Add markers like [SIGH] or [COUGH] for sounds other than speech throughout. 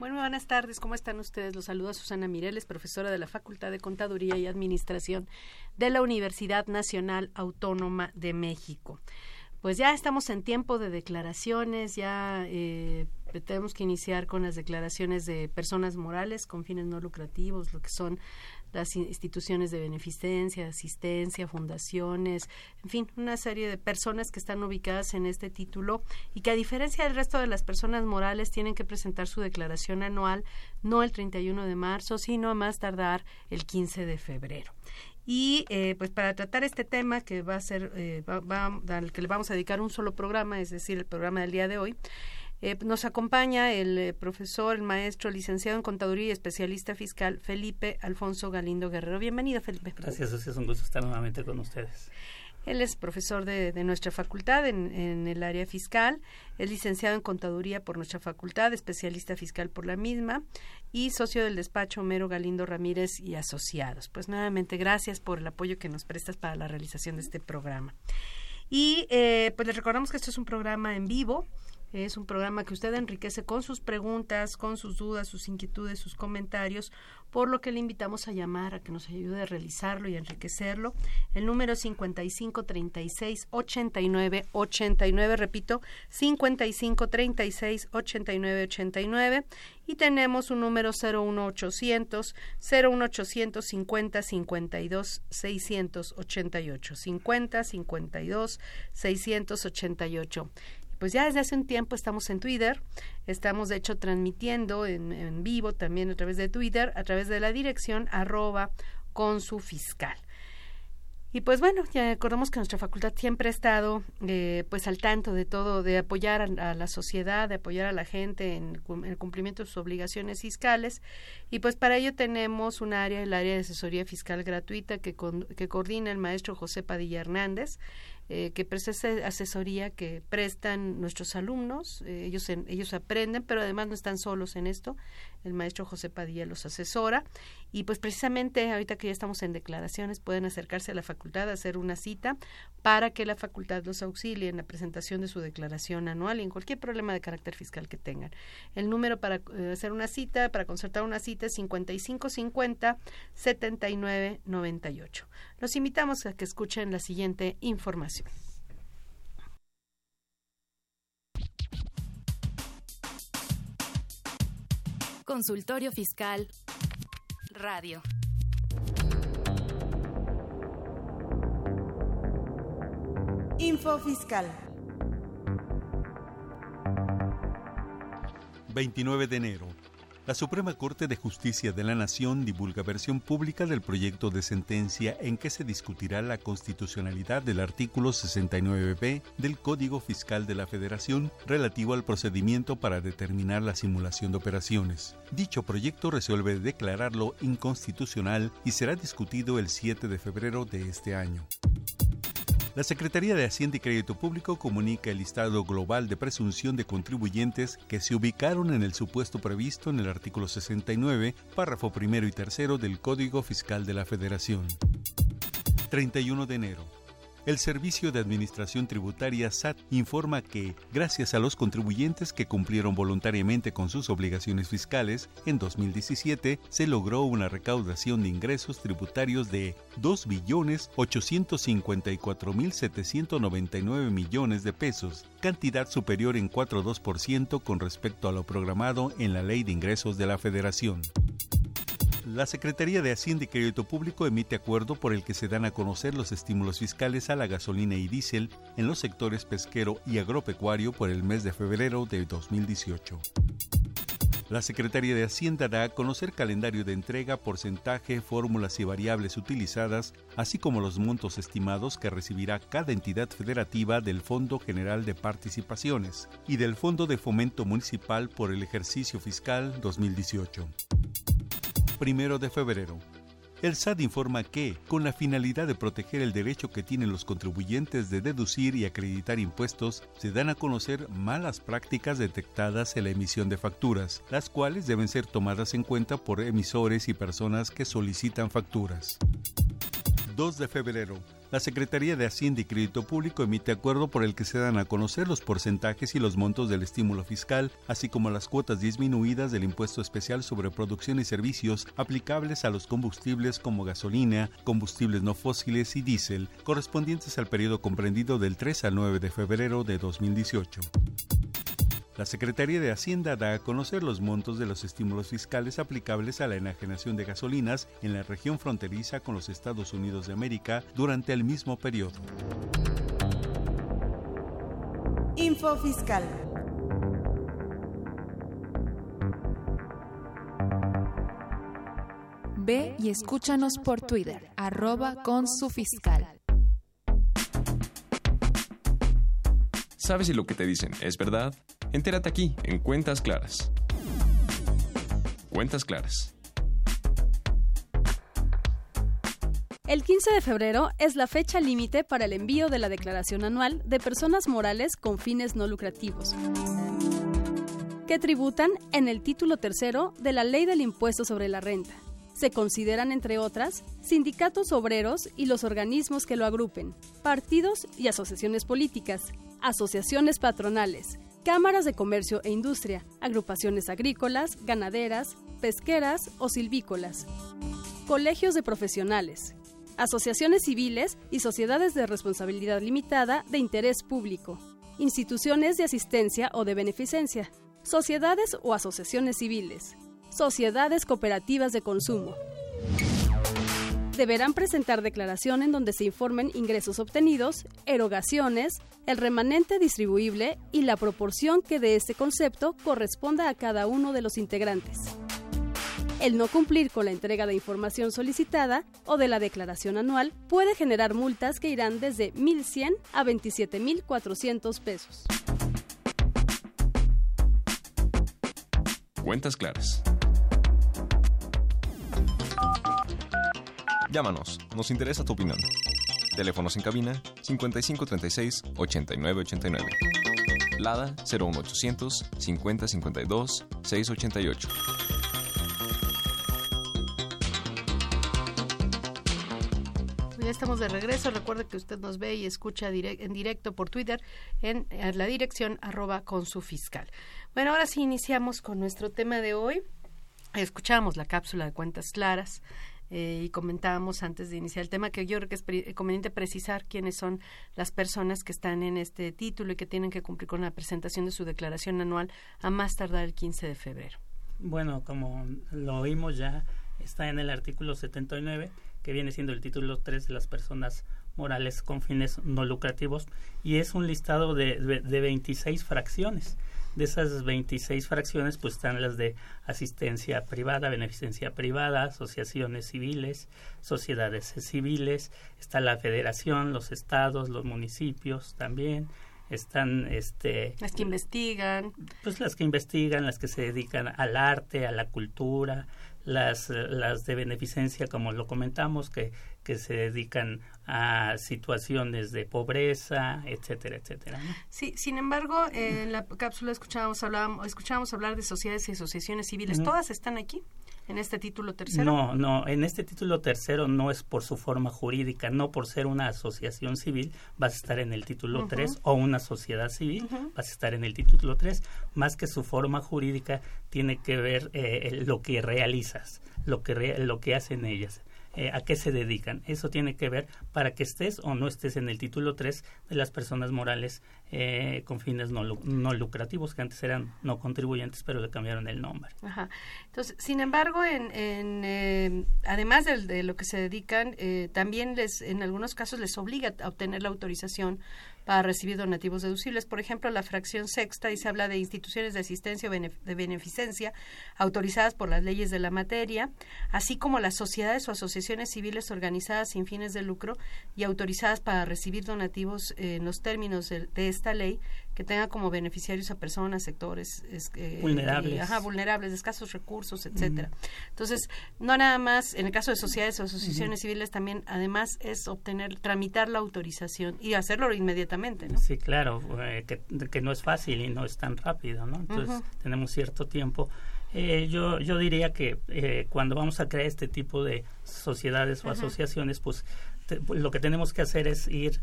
Bueno, buenas tardes, ¿cómo están ustedes? Los saluda Susana Mireles, profesora de la Facultad de Contaduría y Administración de la Universidad Nacional Autónoma de México. Pues ya estamos en tiempo de declaraciones, ya eh, tenemos que iniciar con las declaraciones de personas morales con fines no lucrativos, lo que son las in- instituciones de beneficencia, asistencia, fundaciones, en fin, una serie de personas que están ubicadas en este título y que a diferencia del resto de las personas morales tienen que presentar su declaración anual no el 31 de marzo, sino a más tardar el 15 de febrero. Y eh, pues para tratar este tema que va a ser, eh, va- va- al que le vamos a dedicar un solo programa, es decir, el programa del día de hoy, eh, nos acompaña el eh, profesor, el maestro, licenciado en Contaduría y especialista fiscal Felipe Alfonso Galindo Guerrero. Bienvenido, Felipe. Gracias, es un gusto estar nuevamente con ustedes. Él es profesor de, de nuestra facultad en, en el área fiscal, es licenciado en Contaduría por nuestra facultad, especialista fiscal por la misma y socio del despacho Homero Galindo Ramírez y Asociados. Pues nuevamente gracias por el apoyo que nos prestas para la realización de este programa. Y eh, pues les recordamos que esto es un programa en vivo, es un programa que usted enriquece con sus preguntas, con sus dudas, sus inquietudes, sus comentarios, por lo que le invitamos a llamar a que nos ayude a realizarlo y enriquecerlo. El número es 55 36 89 89, repito, 55 36 89 89 y tenemos un número 01800 01800 50 52 688 50 52 688 pues ya desde hace un tiempo estamos en Twitter, estamos de hecho transmitiendo en, vivo también a través de Twitter, a través de la dirección arroba con su fiscal. Y pues bueno, ya recordamos que nuestra facultad siempre ha estado eh, pues al tanto de todo, de apoyar a, la sociedad, de apoyar a la gente en, el cumplimiento de sus obligaciones fiscales. Y pues para ello tenemos un área, el área de asesoría fiscal gratuita que, que coordina el maestro José Padilla Hernández, eh, que presta asesoría que prestan nuestros alumnos. eh, ellos, en- ellos aprenden, pero además no están solos en esto. El maestro José Padilla los asesora. Y pues precisamente ahorita que ya estamos en declaraciones, pueden acercarse a la facultad a hacer una cita para que la facultad los auxilie en la presentación de su declaración anual y en cualquier problema de carácter fiscal que tengan. El número para eh, hacer una cita, para concertar una cita es 5550 7998. Los invitamos a que escuchen la siguiente información. Consultorio Fiscal. Radio. Info Fiscal. 29 de enero. La Suprema Corte de Justicia de la Nación divulga versión pública del proyecto de sentencia en que se discutirá la constitucionalidad del artículo 69b del Código Fiscal de la Federación relativo al procedimiento para determinar la simulación de operaciones. Dicho proyecto resuelve declararlo inconstitucional y será discutido el 7 de febrero de este año. La Secretaría de Hacienda y Crédito Público comunica el listado global de presunción de contribuyentes que se ubicaron en el supuesto previsto en el artículo 69, párrafo primero y tercero del Código Fiscal de la Federación. 31 de enero. El Servicio de Administración Tributaria SAT informa que, gracias a los contribuyentes que cumplieron voluntariamente con sus obligaciones fiscales, en 2017 se logró una recaudación de ingresos tributarios de 2.854.799 millones de pesos, cantidad superior en 4,2% con respecto a lo programado en la Ley de Ingresos de la Federación. La Secretaría de Hacienda y Crédito Público emite acuerdo por el que se dan a conocer los estímulos fiscales a la gasolina y diésel en los sectores pesquero y agropecuario por el mes de febrero de 2018. La Secretaría de Hacienda da a conocer calendario de entrega, porcentaje, fórmulas y variables utilizadas, así como los montos estimados que recibirá cada entidad federativa del Fondo General de Participaciones y del Fondo de Fomento Municipal por el ejercicio fiscal 2018 primero de febrero. El SAT informa que, con la finalidad de proteger el derecho que tienen los contribuyentes de deducir y acreditar impuestos, se dan a conocer malas prácticas detectadas en la emisión de facturas, las cuales deben ser tomadas en cuenta por emisores y personas que solicitan facturas. 2 de febrero. La Secretaría de Hacienda y Crédito Público emite acuerdo por el que se dan a conocer los porcentajes y los montos del estímulo fiscal, así como las cuotas disminuidas del impuesto especial sobre producción y servicios aplicables a los combustibles como gasolina, combustibles no fósiles y diésel, correspondientes al periodo comprendido del 3 al 9 de febrero de 2018. La Secretaría de Hacienda da a conocer los montos de los estímulos fiscales aplicables a la enajenación de gasolinas en la región fronteriza con los Estados Unidos de América durante el mismo periodo. Info Fiscal. Ve y escúchanos por Twitter, arroba con su fiscal. ¿Sabes si lo que te dicen es verdad? Entérate aquí, en Cuentas Claras. Cuentas Claras. El 15 de febrero es la fecha límite para el envío de la declaración anual de personas morales con fines no lucrativos, que tributan en el título tercero de la Ley del Impuesto sobre la Renta. Se consideran, entre otras, sindicatos obreros y los organismos que lo agrupen, partidos y asociaciones políticas, asociaciones patronales, cámaras de comercio e industria, agrupaciones agrícolas, ganaderas, pesqueras o silvícolas, colegios de profesionales, asociaciones civiles y sociedades de responsabilidad limitada de interés público, instituciones de asistencia o de beneficencia, sociedades o asociaciones civiles, sociedades cooperativas de consumo. Deberán presentar declaración en donde se informen ingresos obtenidos, erogaciones, el remanente distribuible y la proporción que de este concepto corresponda a cada uno de los integrantes. El no cumplir con la entrega de información solicitada o de la declaración anual puede generar multas que irán desde 1.100 a 27.400 pesos. Cuentas claras. Llámanos, nos interesa tu opinión. Teléfonos en cabina 5536 8989. Lada 01800 5052 688. Ya estamos de regreso. Recuerde que usted nos ve y escucha en directo por Twitter en, la dirección arroba con su fiscal. Bueno, ahora sí iniciamos con nuestro tema de hoy. Escuchamos la cápsula de cuentas claras eh, y comentábamos antes de iniciar el tema que yo creo que es eh, conveniente precisar quiénes son las personas que están en este título y que tienen que cumplir con la presentación de su declaración anual a más tardar el 15 de febrero. Bueno, como lo oímos ya, está en el artículo 79, que viene siendo el título 3 de las personas morales con fines no lucrativos, y es un listado de, de, de 26 fracciones de esas 26 fracciones, pues están las de asistencia privada, beneficencia privada, asociaciones civiles, sociedades civiles, está la federación, los estados, los municipios también, están este las que investigan pues las que investigan las que se dedican al arte a la cultura las las de beneficencia como lo comentamos que que se dedican a situaciones de pobreza, etcétera, etcétera. Sí, sin embargo, en la cápsula escuchábamos, hablábamos, escuchábamos hablar de sociedades y asociaciones civiles. ¿Todas están aquí? En este título tercero? No, no, en este título tercero no es por su forma jurídica, no por ser una asociación civil vas a estar en el título 3 o una sociedad civil vas a estar en el título 3, más que su forma jurídica tiene que ver eh, lo que realizas, lo que, lo que hacen ellas eh, a qué se dedican. Eso tiene que ver para que estés o no estés en el título 3 de las personas morales eh, con fines no, no, lucrativos, que antes eran no contribuyentes, pero le cambiaron el nombre. Ajá. Entonces, sin embargo, en, en eh, además de, de, lo que se dedican, también les, en algunos casos les obliga a obtener la autorización para recibir donativos deducibles. Por ejemplo, la fracción sexta y se habla de instituciones de asistencia o de beneficencia autorizadas por las leyes de la materia, así como las sociedades o asociaciones civiles organizadas sin fines de lucro y autorizadas para recibir donativos en los términos de, esta ley que tenga como beneficiarios a personas, sectores eh, vulnerables, ajá, vulnerables, de escasos recursos, etcétera. Entonces, no nada más, en el caso de sociedades o asociaciones civiles, también, además, es obtener, tramitar la autorización y hacerlo inmediatamente, ¿no? Sí, claro, eh, que, no es fácil y no es tan rápido, ¿no? Entonces, tenemos cierto tiempo. Eh, yo, yo diría que cuando vamos a crear este tipo de sociedades o asociaciones, pues lo que tenemos que hacer es ir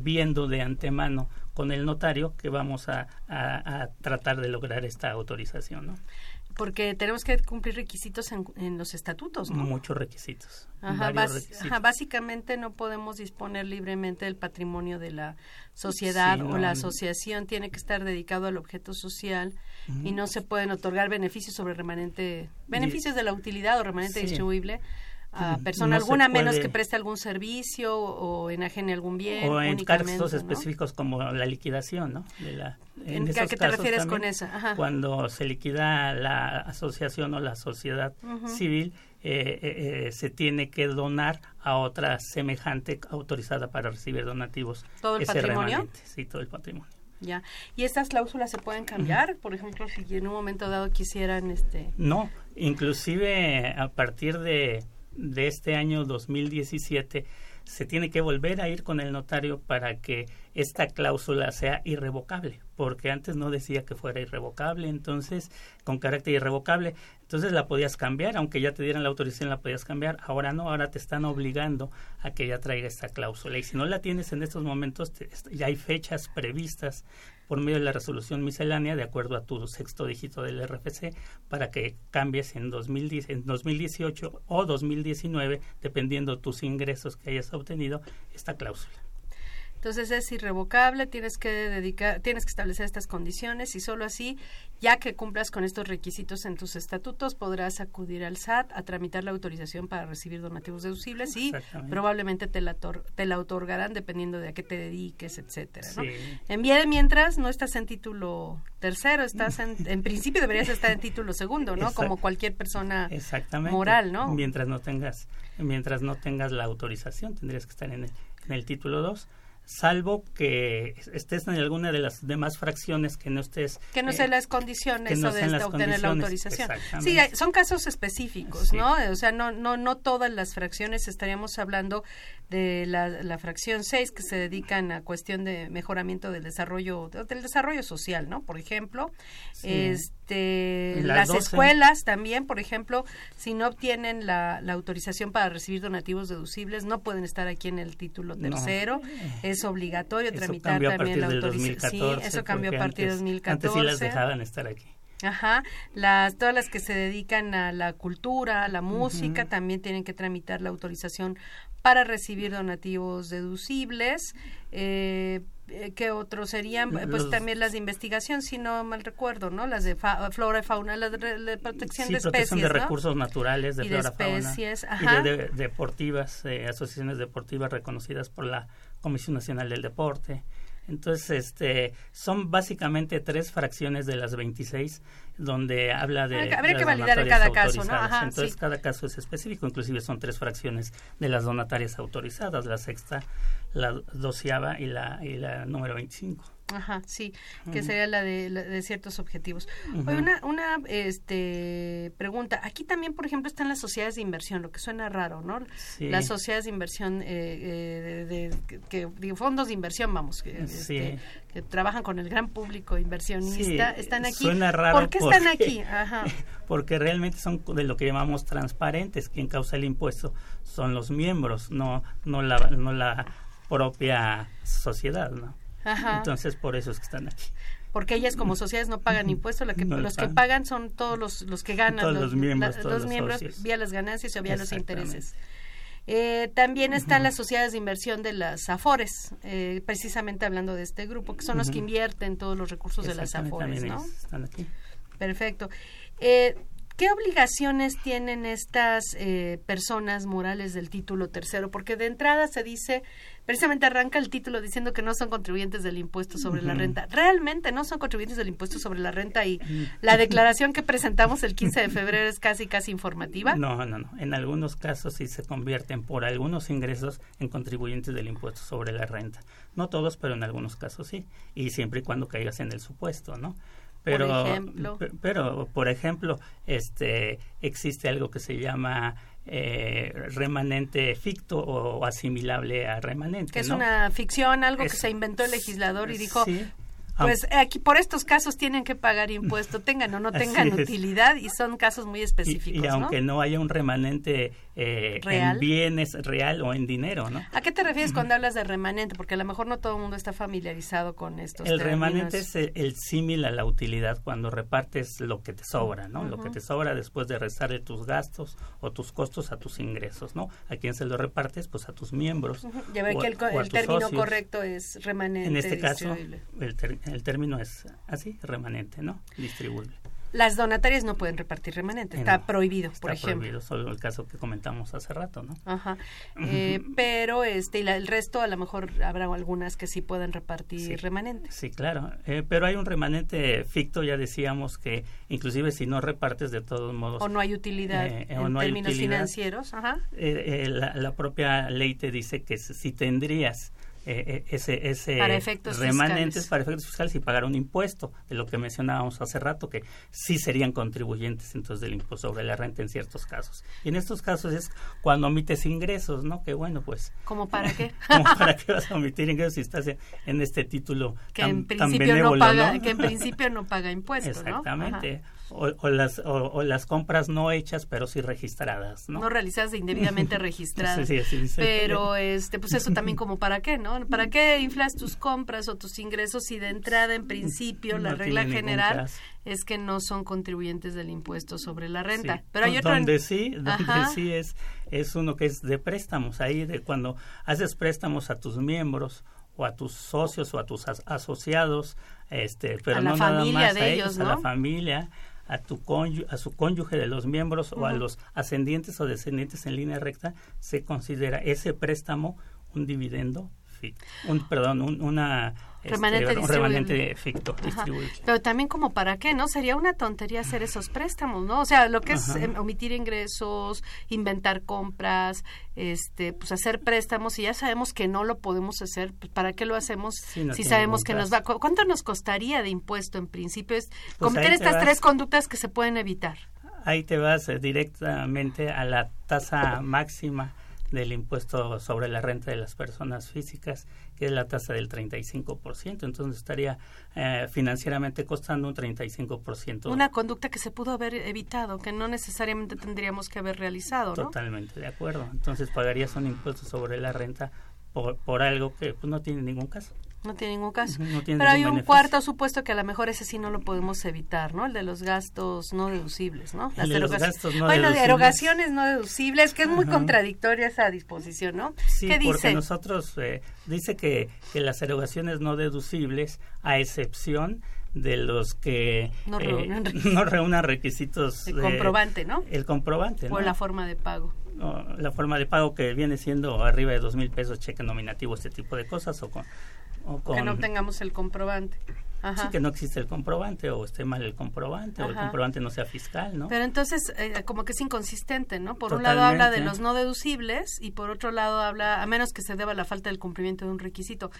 viendo de antemano con el notario que vamos a, a, tratar de lograr esta autorización, ¿no? Porque tenemos que cumplir requisitos en, en los estatutos, ¿no? Muchos requisitos. Ajá, requisitos. básicamente no podemos disponer libremente del patrimonio de la sociedad o la asociación tiene que estar dedicado al objeto social y no se pueden otorgar beneficios sobre remanente, beneficios de la utilidad o remanente distribuible a persona alguna menos que preste algún servicio o enajene algún bien. O en casos específicos como la liquidación, ¿no? De la, en, ¿A qué te refieres con eso? Cuando se liquida la asociación o la sociedad civil, eh, eh, eh, se tiene que donar a otra semejante autorizada para recibir donativos. ¿Todo el patrimonio? Sí, todo el patrimonio. Ya. ¿Y estas cláusulas se pueden cambiar? Por ejemplo, si en un momento dado quisieran... este No, inclusive a partir de de este año 2017 se tiene que volver a ir con el notario para que esta cláusula sea irrevocable, porque antes no decía que fuera irrevocable, entonces con carácter irrevocable, entonces la podías cambiar, aunque ya te dieran la autorización la podías cambiar, ahora no, ahora te están obligando a que ya traiga esta cláusula y si no la tienes en estos momentos ya hay fechas previstas por medio de la resolución miscelánea de acuerdo a tu sexto dígito del RFC para que cambies en, 2010, en 2018 o 2019, dependiendo tus ingresos que hayas obtenido, esta cláusula. Entonces es irrevocable, tienes que dedicar, tienes que establecer estas condiciones y solo así, ya que cumplas con estos requisitos en tus estatutos, podrás acudir al SAT a tramitar la autorización para recibir donativos deducibles y probablemente te la, te la otorgarán dependiendo de a qué te dediques, etcétera. ¿no? En de mientras no estás en título tercero, estás en, en principio deberías estar en título segundo, ¿no? Como cualquier persona moral, ¿no? Mientras no tengas, mientras no tengas la autorización, tendrías que estar en el, en el título 2 salvo que estés en alguna de las demás fracciones que no estés que no sean las condiciones o de obtener la autorización. Sí son casos específicos no o sea no no no todas las fracciones estaríamos hablando de la, la fracción 6 que se dedican a cuestión de mejoramiento del desarrollo del desarrollo social no por ejemplo este las, escuelas también por ejemplo si no obtienen la, la, autorización para recibir donativos deducibles no pueden estar aquí en el título tercero. Es obligatorio tramitar también la autorización. Sí, eso cambió a partir de 2014. Antes sí las dejaban estar aquí. Ajá, las, todas las que se dedican a la cultura, a la música, también tienen que tramitar la autorización para recibir donativos deducibles. Eh, eh ¿Qué otros serían? pues también las de investigación, si no mal recuerdo, ¿no? Las de flora y fauna, las de, protección de especies, de recursos naturales, de flora y especies, fauna. Y de, deportivas, eh, asociaciones deportivas reconocidas por la Comisión Nacional del Deporte. Entonces, este, son básicamente tres fracciones de las 26 donde habla de... Habría que validar en cada caso, ¿no? Entonces, cada caso es específico, inclusive son tres fracciones de las donatarias autorizadas, la sexta, la doceava y la, y la número 25. Ajá, sí, que sería la de, de ciertos objetivos. una, una este, pregunta. Aquí también, por ejemplo, están las sociedades de inversión, lo que suena raro, ¿no? Las sociedades de inversión, eh, eh de, que, fondos de inversión, vamos, que, este, que, trabajan con el gran público inversionista, están aquí. Suena raro. ¿Por qué están aquí? Ajá. [LAUGHS] Porque realmente son de lo que llamamos transparentes. Quien causa el impuesto son los miembros, no, no, la, no la propia sociedad, ¿no? Entonces, por eso es que están aquí. Porque ellas como sociedades no pagan impuestos, que, los que pagan son todos los, los que ganan, los, miembros, los, miembros vía las ganancias o vía los intereses. Eh, también están las sociedades de inversión de las AFORES, eh, precisamente hablando de este grupo, que son los que invierten todos los recursos de las AFORES, ¿no? Están aquí. Perfecto. Eh, ¿Qué obligaciones tienen estas eh, personas morales del título tercero? Porque de entrada se dice, precisamente arranca el título diciendo que no son contribuyentes del impuesto sobre la renta. Realmente no son contribuyentes del impuesto sobre la renta y la declaración que presentamos el 15 de febrero es casi, casi informativa. No, no, no. En algunos casos sí se convierten por algunos ingresos en contribuyentes del impuesto sobre la renta. No todos, pero en algunos casos sí. Y siempre y cuando caigas en el supuesto, ¿no? pero por ejemplo. pero por ejemplo este existe algo que se llama eh, remanente ficto o asimilable a remanente que es ¿no? una ficción algo Es- que se inventó el legislador y dijo sí. Pues aquí por estos casos tienen que pagar impuesto tengan o no [LAUGHS] Así tengan es. utilidad y son casos muy específicos y aunque ¿no? no haya un remanente eh, en bienes real o en dinero no ¿A qué te refieres cuando hablas de remanente? Porque a lo mejor no todo el mundo está familiarizado con estos el términos. remanente es el, el símil a la utilidad cuando repartes lo que te sobra, ¿no? Lo que te sobra después de restarle tus gastos o tus costos a tus ingresos, ¿no? ¿A quién se lo repartes? Pues a tus miembros. Ujú. Ya ve que el, término socios. correcto es remanente En este caso, el, el término es así, remanente, ¿no? Distribuible. Las donatarias no pueden repartir remanente, está Eh, no, prohibido, Está por ejemplo. prohibido, solo el caso que comentamos hace rato, ¿no? Ajá. [LAUGHS] Eh, pero este y la- el resto a lo mejor habrá algunas que sí pueden repartir Sí. remanente. Sí, claro. Eh, pero hay un remanente ficto, ya decíamos que inclusive si no repartes de todos modos... O no hay utilidad eh, o en no hay términos utilidad, financieros. Ajá. eh, eh, la, la propia ley te dice que si tendrías eh, eh, ese, ese Para remanentes fiscales. para efectos fiscales y pagar un impuesto, de lo que mencionábamos hace rato, que sí serían contribuyentes entonces del impuesto sobre la renta en ciertos casos. Y en estos casos es cuando omites ingresos, ¿no? Que bueno, pues... ¿Como para qué? [LAUGHS] ¿cómo ¿Para qué vas a [LAUGHS] omitir ingresos si estás en, este título que tan, en tan principio no paga, ¿no? que en [LAUGHS] principio no paga impuestos, ¿no? Exactamente. O, o las, o, o las compras no hechas, pero sí registradas, ¿no? No realizadas e indebidamente registradas. [LAUGHS] Sí, sí, sí. Pero este pues eso también como para qué, ¿no? ¿Para qué inflas tus compras o tus ingresos si de entrada en principio la No regla general es que no son contribuyentes del impuesto sobre la renta? Pero hay otro donde sí, [LAUGHS] donde Ajá. sí es es uno que es de préstamos, ahí de cuando haces préstamos a tus miembros o a tus socios o a tus as- asociados, este, pero A la no nada más de a ellos, a la ¿no? familia, a tu cónyu- a su cónyuge de los miembros o a los ascendientes o descendientes en línea recta, se considera ese préstamo un dividendo un perdón, un, una este, Remanente un distribuible. remanente ficto, Ajá. distribuible. Pero también como para qué, ¿no? Sería una tontería hacer esos préstamos, ¿no? O sea, lo que es em, omitir ingresos, inventar compras, este, pues hacer préstamos y ya sabemos que no lo podemos hacer, pues ¿para qué lo hacemos Sí, no si sabemos que nos va cu- cuánto nos costaría de impuesto en principio es Pues cometer estas vas. tres conductas que se pueden evitar. ahí te vas eh, directamente a la tasa máxima del impuesto sobre la renta de las personas físicas, que es la tasa del 35%. Entonces estaría eh, financieramente costando un 35%. Una conducta que se pudo haber evitado, que no necesariamente tendríamos que haber realizado, ¿no? Totalmente de acuerdo. Entonces pagarías un impuesto sobre la renta por, por algo que pues, no tiene ningún caso. No tiene ningún caso. Ujú, no tiene Pero hay un beneficio. cuarto supuesto que a lo mejor ese sí no lo podemos evitar, ¿no? El de los gastos no deducibles, ¿no? El de los gastos no bueno, de deducibles. erogaciones no deducibles, que es muy contradictoria esa disposición, ¿no? Sí, ¿Qué porque dice? nosotros eh, dice que, que las erogaciones no deducibles, a excepción de los que No eh, reúnan [LAUGHS] no reúnan requisitos El de- comprobante, ¿no? el comprobante ¿no? la forma de pago. O la forma de pago que viene siendo arriba de dos mil pesos cheque nominativo este tipo de cosas o con, o con Que no tengamos el comprobante. Ajá. sí, que no existe el comprobante o esté mal el comprobante o el comprobante no sea fiscal no Pero entonces, eh, como que es inconsistente, ¿no? Por un lado habla de los no deducibles y por otro lado habla, a menos que se deba a la falta del cumplimiento de un requisito.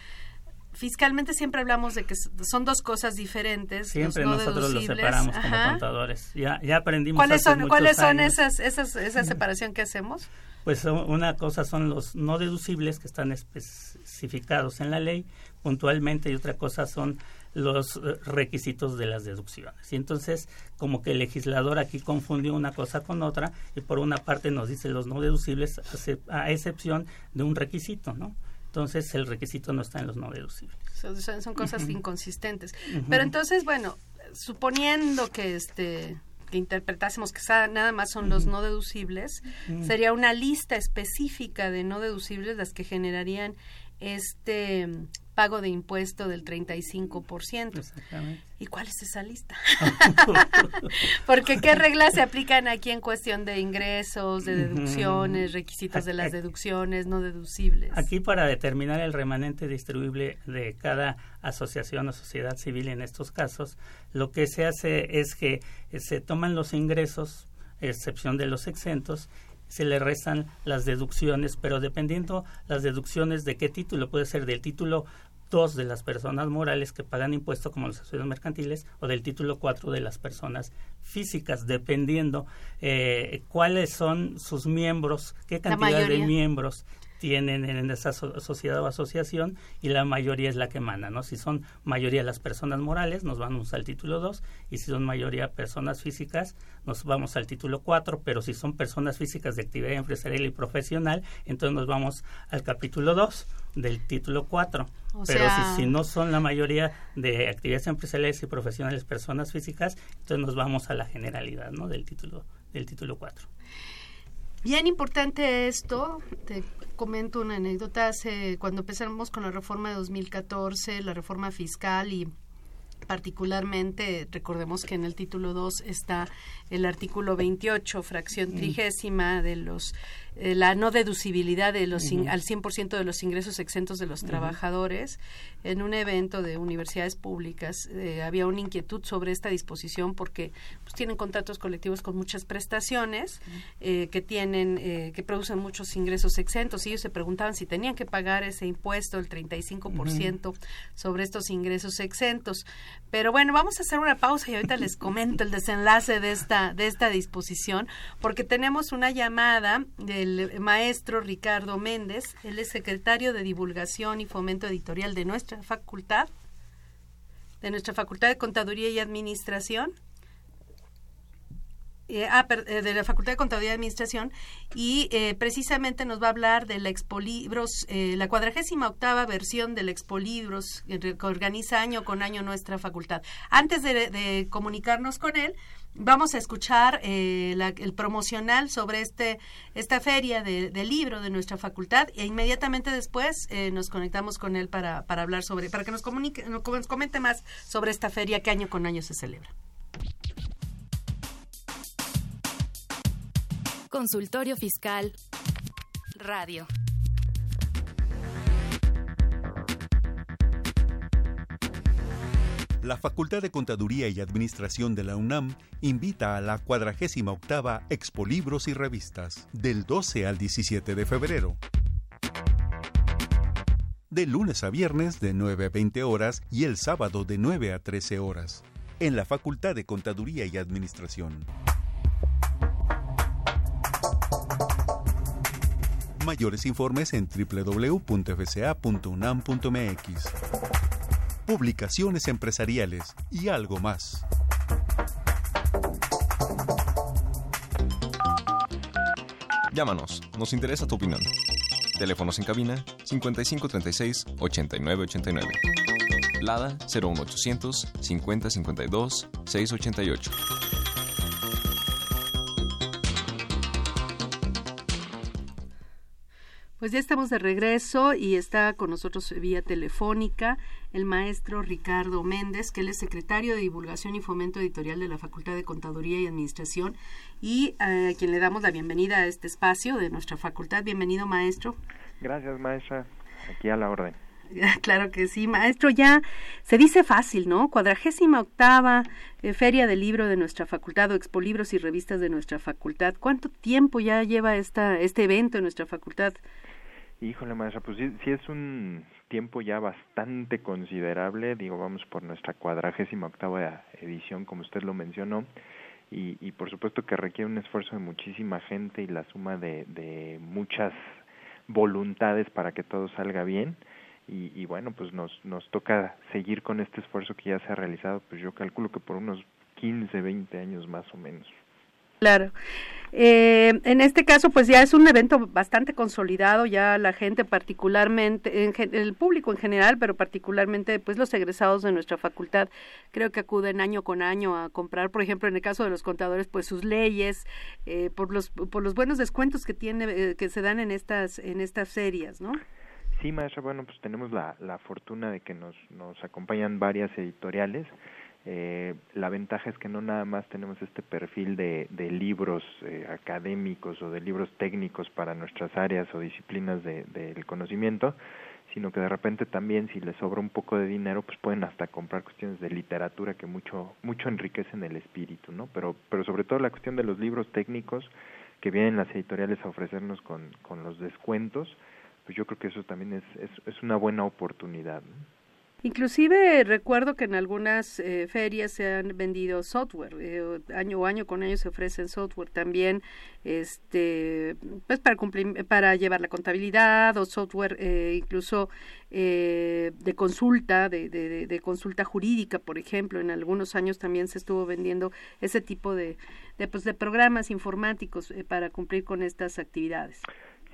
Fiscalmente siempre hablamos de que son dos cosas diferentes. siempre los no nosotros los separamos como contadores ya ya aprendimos ¿Cuáles hace son, ¿cuáles son años. esas, esas, esa separación que hacemos? Pues una cosa son los no deducibles que están especificados en la ley puntualmente y otra cosa son los eh, requisitos de las deducciones. Y entonces, como que el legislador aquí confundió una cosa con otra y por una parte nos dice los no deducibles a ce- a excepción de un requisito, ¿no? Entonces, el requisito no está en los no deducibles. Son, cosas inconsistentes. Pero entonces, bueno, suponiendo que este que interpretásemos que nada más son los no deducibles, sería una lista específica de no deducibles las que generarían este pago de impuesto del 35%. Exactamente. ¿Y cuál es esa lista? [LAUGHS] Porque qué reglas se aplican aquí en cuestión de ingresos, de deducciones, requisitos de las deducciones no deducibles. Aquí para determinar el remanente distribuible de cada asociación o sociedad civil en estos casos, lo que se hace es que se toman los ingresos, excepción de los exentos, se le restan las deducciones, pero dependiendo las deducciones de qué título, puede ser del título 2 de las personas morales que pagan impuesto como las asociaciones mercantiles o del título 4 de las personas físicas, dependiendo eh, cuáles son sus miembros, qué cantidad de miembros tienen en esa sociedad o asociación y la mayoría es la que manda, ¿no? Si son mayoría las personas morales, nos vamos al título 2 y si son mayoría personas físicas, nos vamos al título 4, pero si son personas físicas de actividad empresarial y profesional, entonces nos vamos al capítulo 2 del título 4. pero si, si, no son la mayoría de actividades empresariales y profesionales personas físicas, entonces nos vamos a la generalidad, ¿no? Del título del título 4. Bien importante esto, te comento una anécdota, hace, cuando empezamos con la reforma de 2014, la reforma fiscal y particularmente recordemos que en el título 2 está el artículo 28, fracción trigésima de los eh, la no deducibilidad de los al 100% de los ingresos exentos de los trabajadores. En un evento de universidades públicas eh, había una inquietud sobre esta disposición porque pues, tienen contratos colectivos con muchas prestaciones eh, que tienen que producen muchos ingresos exentos. Y ellos se preguntaban si tenían que pagar ese impuesto el 35% sobre estos ingresos exentos. Pero bueno, vamos a hacer una pausa y ahorita les comento el desenlace de esta de esta disposición porque tenemos una llamada de el maestro Ricardo Méndez. Él es secretario de Divulgación y Fomento Editorial de nuestra facultad, de nuestra Facultad de Contaduría y Administración. Eh, ah, eh, de la Facultad de Contaduría y Administración y eh, precisamente nos va a hablar de la Expolibros, la cuadragésima octava versión del Expolibros que organiza año con año nuestra facultad. Antes de comunicarnos con él, Vamos a escuchar eh, el promocional sobre este esta feria del libro de nuestra facultad e inmediatamente después eh, nos conectamos con él para, para hablar sobre, para que nos, comunique, nos comente más sobre esta feria que año con año se celebra. Consultorio Fiscal Radio. La Facultad de Contaduría y Administración de la UNAM invita a la 48 Expo Libros y Revistas del 12 al 17 de febrero. De lunes a viernes de 9 a 20 horas y el sábado de 9 a 13 horas. En la Facultad de Contaduría y Administración. Mayores informes en www.fca.unam.mx publicaciones empresariales y algo más. Llámanos, nos interesa tu opinión. Teléfonos en cabina 5536 8989. Lada 01800 5052 688. Pues ya estamos de regreso y está con nosotros vía telefónica el maestro Ricardo Méndez, que él es secretario de Divulgación y Fomento Editorial de la Facultad de Contaduría y Administración y eh, a quien le damos la bienvenida a este espacio de nuestra facultad. Bienvenido, maestro. Gracias, maestra. Aquí a la orden. [LAUGHS] Claro que sí, maestro, ya se dice fácil, ¿no? Cuadragésima octava eh, Feria del Libro de nuestra facultad o Expolibros y Revistas de nuestra facultad. ¿Cuánto tiempo ya lleva esta, este evento en nuestra facultad? Híjole, maestra, pues sí, sí, es un tiempo ya bastante considerable, digo, vamos por nuestra cuadragésima octava edición, como usted lo mencionó, y, por supuesto que requiere un esfuerzo de muchísima gente y la suma de, de muchas voluntades para que todo salga bien, y, y bueno, pues nos, nos toca seguir con este esfuerzo que ya se ha realizado, pues yo calculo que por unos 15, 20 años más o menos Claro. Eh, en este caso, pues ya es un evento bastante consolidado, ya la gente particularmente, el público en general, pero particularmente pues los egresados de nuestra facultad, creo que acuden año con año a comprar, por ejemplo, en el caso de los contadores, pues sus leyes, eh, por los por los buenos descuentos que tiene, eh, que se dan en estas en estas ferias, ¿no? Sí, maestra, bueno, pues tenemos la, la fortuna de que nos, nos acompañan varias editoriales eh, la ventaja es que no nada más tenemos este perfil de, libros eh, académicos o de libros técnicos para nuestras áreas o disciplinas del de, conocimiento, sino que de repente también si les sobra un poco de dinero, pues pueden hasta comprar cuestiones de literatura que mucho mucho enriquecen el espíritu, ¿no? Pero pero sobre todo la cuestión de los libros técnicos que vienen las editoriales a ofrecernos con, con los descuentos, pues yo creo que eso también es, es, una buena oportunidad. Inclusive recuerdo que en algunas eh, ferias se han vendido software, eh, año o año con ellos se ofrecen software también, este, pues para cumplir, para llevar la contabilidad o software eh, incluso de consulta, de, consulta jurídica, por ejemplo, en algunos años también se estuvo vendiendo ese tipo de, de, pues, de programas informáticos para cumplir con estas actividades.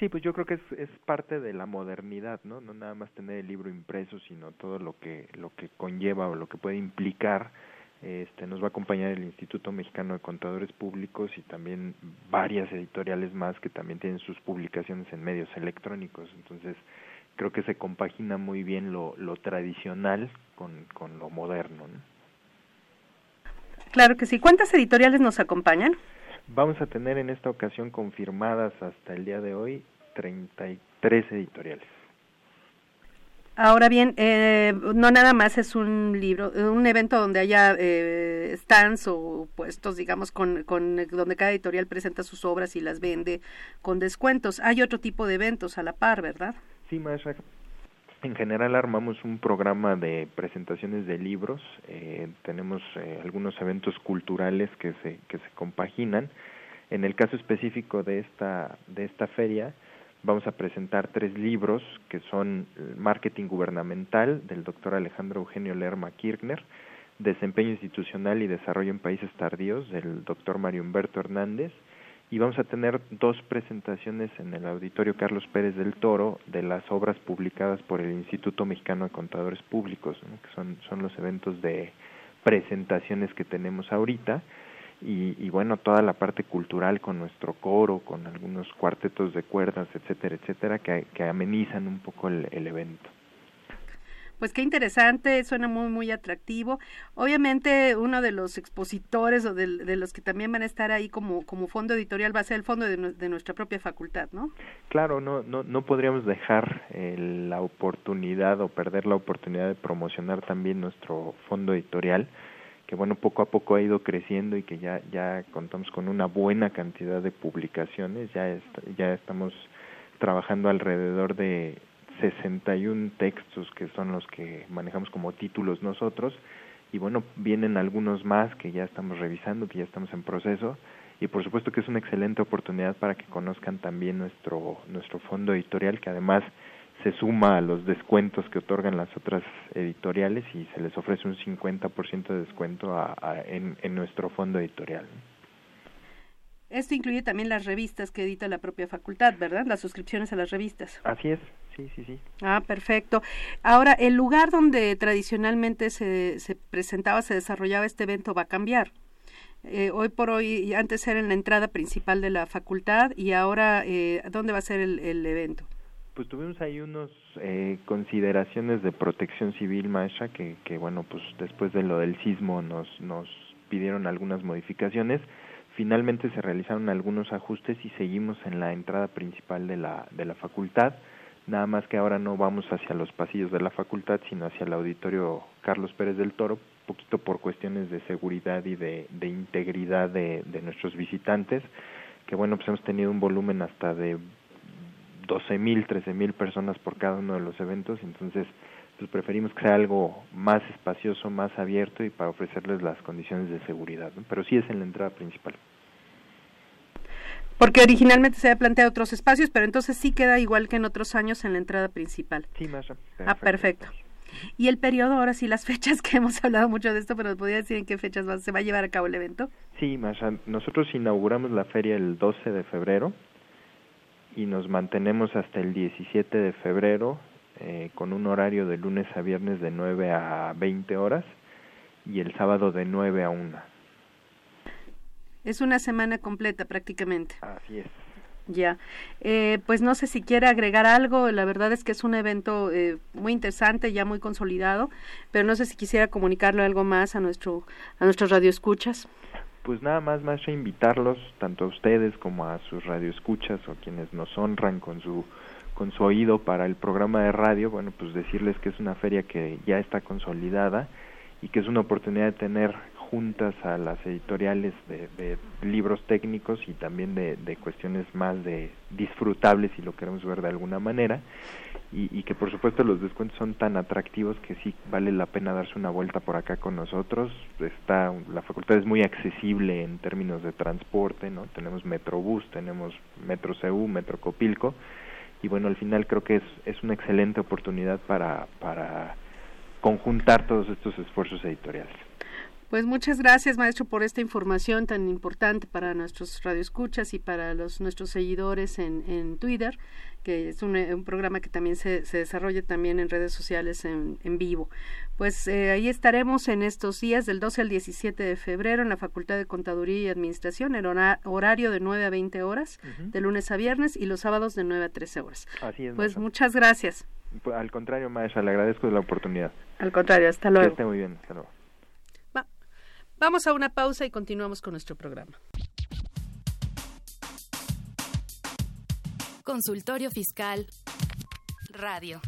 Sí, pues yo creo que es, es parte de la modernidad, ¿no? No nada más tener el libro impreso, sino todo lo que lo que conlleva o lo que puede implicar. Este, nos va a acompañar el Instituto Mexicano de Contadores Públicos y también varias editoriales más que también tienen sus publicaciones en medios electrónicos. Entonces, creo que se compagina muy bien lo, lo tradicional con, con lo moderno. ¿no? Claro que sí. ¿Cuántas editoriales nos acompañan? Vamos a tener en esta ocasión confirmadas hasta el día de hoy 33 editoriales. Ahora bien, eh, no nada más es un libro, un evento donde haya eh, stands o puestos, digamos, con, con donde cada editorial presenta sus obras y las vende con descuentos. Hay otro tipo de eventos a la par, ¿verdad? Sí, maestra. En general armamos un programa de presentaciones de libros, eh, tenemos eh, algunos eventos culturales que se, que se compaginan. En el caso específico de esta, de esta feria, vamos a presentar tres libros que son Marketing Gubernamental del doctor Alejandro Eugenio Lerma Kirchner, Desempeño Institucional y Desarrollo en Países Tardíos del doctor Mario Humberto Hernández, y vamos a tener dos presentaciones en el auditorio Carlos Pérez del Toro de las obras publicadas por el Instituto Mexicano de Contadores Públicos, que son, son los eventos de presentaciones que tenemos ahorita. Y, y, bueno toda la parte cultural con nuestro coro, con algunos cuartetos de cuerdas, etcétera, etcétera, que, que amenizan un poco el, el evento pues qué interesante, suena muy, muy atractivo. Obviamente uno de los expositores o de, los que también van a estar ahí como, como fondo editorial va a ser el fondo de, nuestra propia facultad, ¿no? Claro, no, no, no podríamos dejar eh, la oportunidad o perder la oportunidad de promocionar también nuestro fondo editorial que bueno poco a poco ha ido creciendo y que ya ya contamos con una buena cantidad de publicaciones ya ya estamos trabajando alrededor de 61 textos que son los que manejamos como títulos nosotros y bueno, vienen algunos más que ya estamos revisando, que ya estamos en proceso y por supuesto que es una excelente oportunidad para que conozcan también nuestro nuestro fondo editorial que además se suma a los descuentos que otorgan las otras editoriales y se les ofrece un 50% de descuento a, en, en nuestro fondo editorial. Esto incluye también las revistas que edita la propia facultad, ¿verdad? Las suscripciones a las revistas. Así es, sí, sí, sí. Ah, perfecto. Ahora, el lugar donde tradicionalmente se, se presentaba, se desarrollaba este evento va a cambiar. Eh, hoy por hoy, antes era en la entrada principal de la facultad y ahora, eh, ¿dónde va a ser el, el evento? Pues tuvimos ahí unas eh, consideraciones de protección civil, maestra, que, que bueno, pues después de lo del sismo nos, nos pidieron algunas modificaciones finalmente se realizaron algunos ajustes y seguimos en la entrada principal de la, de la facultad, nada más que ahora no vamos hacia los pasillos de la facultad, sino hacia el auditorio Carlos Pérez del Toro, poquito por cuestiones de seguridad y de, de integridad de, de nuestros visitantes, que bueno, pues hemos tenido un volumen hasta de 12 mil, 13 mil personas por cada uno de los eventos, entonces pues preferimos que sea algo más espacioso, más abierto y para ofrecerles las condiciones de seguridad, ¿no? pero sí es en la entrada principal. Porque originalmente se había planteado otros espacios, pero entonces sí queda igual que en otros años en la entrada principal. Sí, más. Perfecto. Ah, perfecto. Y el periodo, ahora sí, las [LAUGHS] fechas, que hemos hablado mucho de esto, pero ¿podría decir en qué fechas se va a llevar a cabo el evento? Sí, Masha, nosotros inauguramos la feria el 12 de febrero y nos mantenemos hasta el 17 de febrero eh, con un horario de lunes a viernes de 9 a 20 horas y el sábado de 9 a 1. Es una semana completa prácticamente. Así es. Ya, eh, pues no sé si quiere agregar algo, la verdad es que es un evento eh, muy interesante, ya muy consolidado, pero no sé si quisiera comunicarle algo más a nuestro a nuestros radioescuchas. Pues nada más, más invitarlos, tanto a ustedes como a sus radioescuchas o quienes nos honran con su con su oído para el programa de radio, bueno, pues decirles que es una feria que ya está consolidada y que es una oportunidad de tener juntas a las editoriales de, libros técnicos y también de, cuestiones más de disfrutables si lo queremos ver de alguna manera. Y, que por supuesto los descuentos son tan atractivos que sí vale la pena darse una vuelta por acá con nosotros. Está la facultad es muy accesible en términos de transporte no tenemos Metrobús tenemos Metro CU Metro Copilco y bueno al final creo que es es una excelente oportunidad para para conjuntar todos estos esfuerzos editoriales pues muchas gracias, maestro, por esta información tan importante para nuestros radioescuchas y para los nuestros seguidores en, en Twitter, que es un, un programa que también se, se, desarrolla también en redes sociales en, en vivo. Pues eh, ahí estaremos en estos días, del 12 al 17 de febrero, en la Facultad de Contaduría y Administración, en horario de 9 a 20 horas, de lunes a viernes, y los sábados de 9 a 13 horas. Así es. Pues muchas gracias. Pues, al contrario, maestra, le agradezco la oportunidad. Al contrario, hasta luego. Que esté muy bien, hasta luego. Vamos a una pausa y continuamos con nuestro programa. Consultorio Fiscal Radio.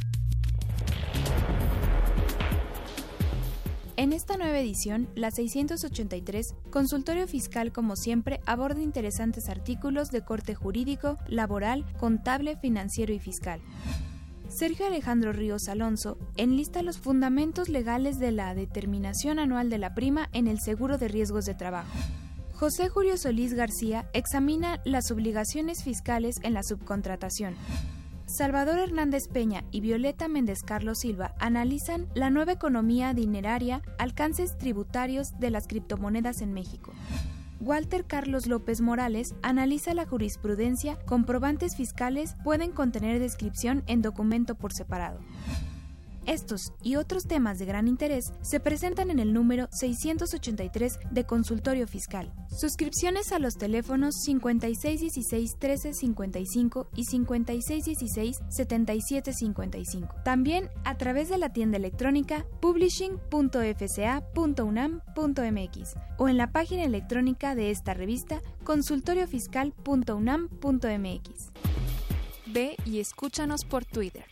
En esta nueva edición, la 683, Consultorio Fiscal como siempre aborda interesantes artículos de corte jurídico, laboral, contable, financiero y fiscal. Sergio Alejandro Ríos Alonso enlista los fundamentos legales de la determinación anual de la prima en el seguro de riesgos de trabajo. José Julio Solís García examina las obligaciones fiscales en la subcontratación. Salvador Hernández Peña y Violeta Méndez Carlos Silva analizan la nueva economía dineraria, alcances tributarios de las criptomonedas en México. Walter Carlos López Morales analiza la jurisprudencia, comprobantes fiscales pueden contener descripción en documento por separado. Estos y otros temas de gran interés se presentan en el número 683 de Consultorio Fiscal. Suscripciones a los teléfonos 5616-1355 y 5616-7755. También a través de la tienda electrónica publishing.fca.unam.mx o en la página electrónica de esta revista consultoriofiscal.unam.mx. Ve y escúchanos por Twitter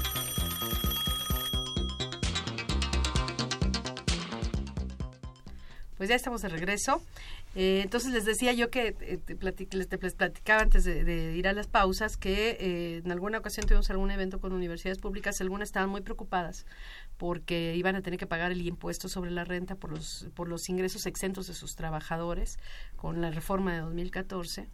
Pues ya estamos de regreso. Eh, entonces les decía yo que eh, te, les, platicaba antes de, ir a las pausas que eh, en alguna ocasión tuvimos algún evento con universidades públicas, algunas estaban muy preocupadas porque iban a tener que pagar el impuesto sobre la renta por los, por los ingresos exentos de sus trabajadores con la reforma de 2014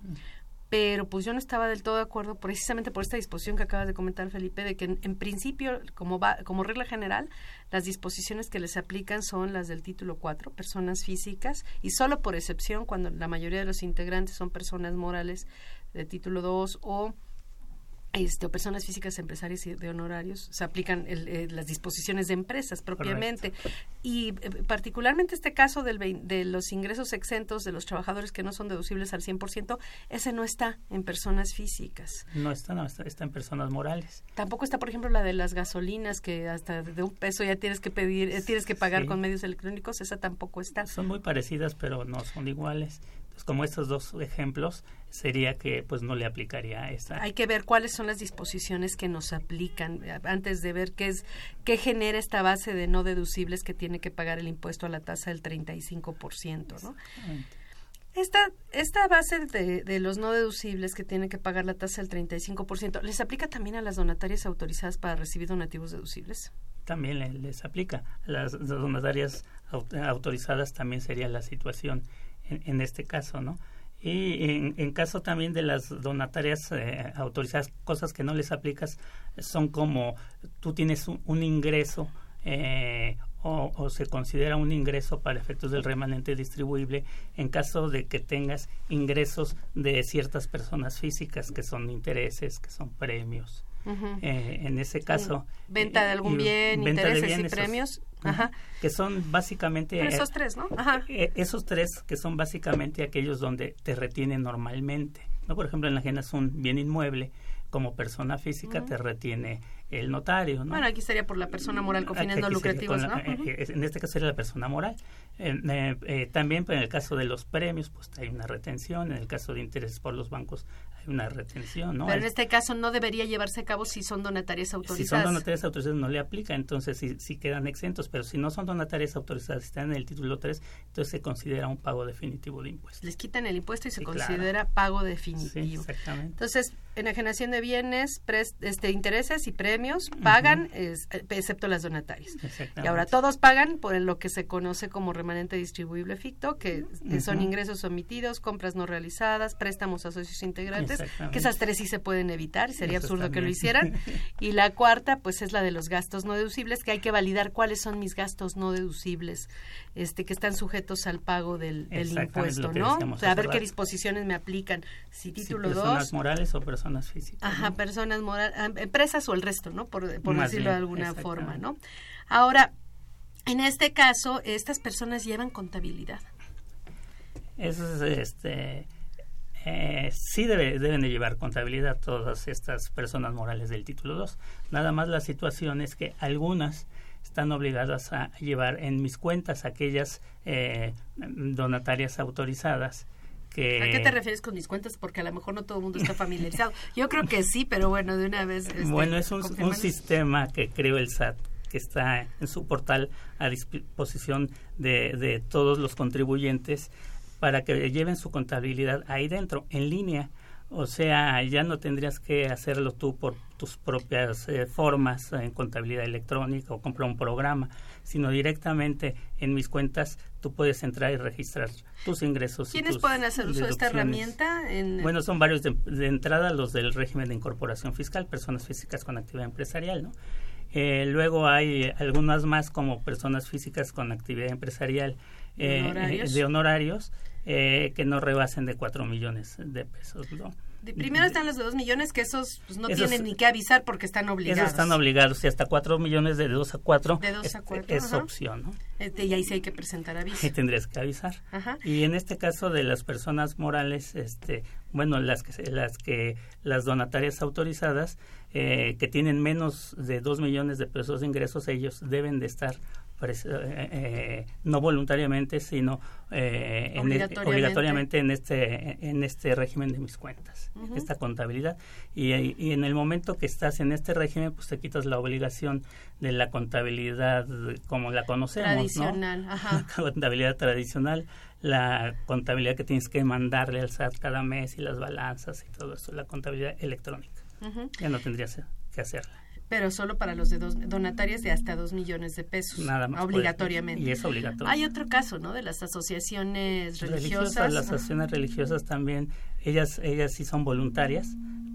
pero pues yo no estaba del todo de acuerdo precisamente por esta disposición que acabas de comentar Felipe de que en, principio como va como regla general las disposiciones que les aplican son las del título 4 personas físicas y solo por excepción cuando la mayoría de los integrantes son personas morales de título 2 o este, o personas físicas empresarias y de honorarios se aplican eh, las disposiciones de empresas propiamente y eh, particularmente este caso del de los ingresos exentos de los trabajadores que no son deducibles al 100%, ese no está en personas físicas. No está, no, está, en personas morales. Tampoco está, por ejemplo, la de las gasolinas que hasta de un peso ya tienes que pedir, eh, tienes que pagar con medios electrónicos, esa tampoco está. Son muy parecidas, pero no son iguales. Como estos dos ejemplos, sería que pues no le aplicaría esa. Hay que ver cuáles son las disposiciones que nos aplican eh, antes de ver qué es qué genera esta base de no deducibles que tiene que pagar el impuesto a la tasa del 35%, ¿no? Esta, esta base de, de, los no deducibles que tienen que pagar la tasa del 35%, ¿les aplica también a las donatarias autorizadas para recibir donativos deducibles? También les, aplica. A las donatarias autorizadas también sería la situación en, este caso, ¿no? Y en, caso también de las donatarias eh, autorizadas, cosas que no les aplicas son como tú tienes un, ingreso eh, o, se considera un ingreso para efectos del remanente distribuible en caso de que tengas ingresos de ciertas personas físicas que son intereses, que son premios. Eh, en ese caso. Venta de algún bien, intereses y premios. Ajá. Que son básicamente. Pero esos tres, ¿no? Ajá. Eh, esos tres que son básicamente aquellos donde te retienen normalmente. ¿no? Por ejemplo, enajenas un bien inmueble, como persona física uh -huh. te retiene el notario. ¿no? Bueno, aquí sería por la persona moral con fines no lucrativos, la, ¿no? Eh, uh -huh. En este caso sería la persona moral. Eh, eh, también pues, en el caso de los premios, pues hay una retención. En el caso de intereses por los bancos, una retención, ¿no? Pero en este caso no debería llevarse a cabo si son donatarias autorizadas. Si son donatarias autorizadas no le aplica, entonces sí, sí quedan exentos. Pero si no son donatarias autorizadas, están en el título 3, entonces se considera un pago definitivo de impuestos. Les quitan el impuesto y se sí, considera claro. pago definitivo. Sí, exactamente. Entonces, enajenación de bienes, este, intereses y premios pagan, uh -huh. es, excepto las donatarias. Y ahora todos pagan por lo que se conoce como remanente distribuible ficto, que uh -huh. son ingresos omitidos, compras no realizadas, préstamos a socios integrantes, que esas tres sí se pueden evitar, sería Eso absurdo que lo hicieran. [LAUGHS] y la cuarta, pues es la de los gastos no deducibles, que hay que validar cuáles son mis gastos no deducibles, este que están sujetos al pago del, del impuesto, ¿no? O sea, a ver qué disposiciones me aplican. Si título 2... Si morales o personas físicas. Ajá, ¿no? personas morales, empresas o el resto, ¿no? Por, por decirlo bien, de alguna forma, ¿no? Ahora, en este caso, estas personas llevan contabilidad. Eso es, este, eh, sí debe, deben de llevar contabilidad todas estas personas morales del título 2. Nada más la situación es que algunas están obligadas a llevar en mis cuentas aquellas eh, donatarias autorizadas. Que... ¿A qué te refieres con mis cuentas? Porque a lo mejor no todo el mundo está familiarizado. [LAUGHS] Yo creo que sí, pero bueno, de una vez. Este, bueno, es un, un sistema que creó el SAT que está en su portal a disposición de, de todos los contribuyentes para que lleven su contabilidad ahí dentro, en línea. O sea, ya no tendrías que hacerlo tú por tus propias eh, formas en contabilidad electrónica o comprar un programa, sino directamente en mis cuentas tú puedes entrar y registrar tus ingresos. ¿Quiénes tus pueden hacer uso de esta herramienta? En... Bueno, son varios de, de, entrada los del régimen de incorporación fiscal, personas físicas con actividad empresarial, ¿no? Eh, luego hay algunas más como personas físicas con actividad empresarial eh, ¿Honorarios? de honorarios eh, que no rebasen de 4 millones de pesos. ¿no? Primero están los de 2 millones que esos pues, no esos, tienen ni que avisar porque están obligados. Esos están obligados y hasta 4 millones de 2 a 4 de 2 a 4, es, es opción. ¿no? Este, y ahí sí hay que presentar aviso. Y tendrías que avisar. Ajá. Y en este caso de las personas morales, este, bueno, las que las que las donatarias autorizadas eh, que tienen menos de 2 millones de pesos de ingresos, ellos deben de estar eh, eh, no voluntariamente, sino eh, obligatoriamente. En, obligatoriamente en este en este régimen de mis cuentas, uh -huh. esta contabilidad. Y, y, en el momento que estás en este régimen, pues te quitas la obligación de la contabilidad como la conocemos, tradicional, ¿no? Ajá. La [LAUGHS] contabilidad tradicional, la contabilidad que tienes que mandarle al SAT cada mes y las balanzas y todo eso, la contabilidad electrónica. Uh -huh. Ya no tendrías que hacerla pero solo para los de dos, donatarias de hasta dos millones de pesos. Nada más. Obligatoriamente. Y es obligatorio. Hay otro caso, ¿no? De las asociaciones religiosas. religiosas las asociaciones religiosas también, ellas, ellas sí son voluntarias,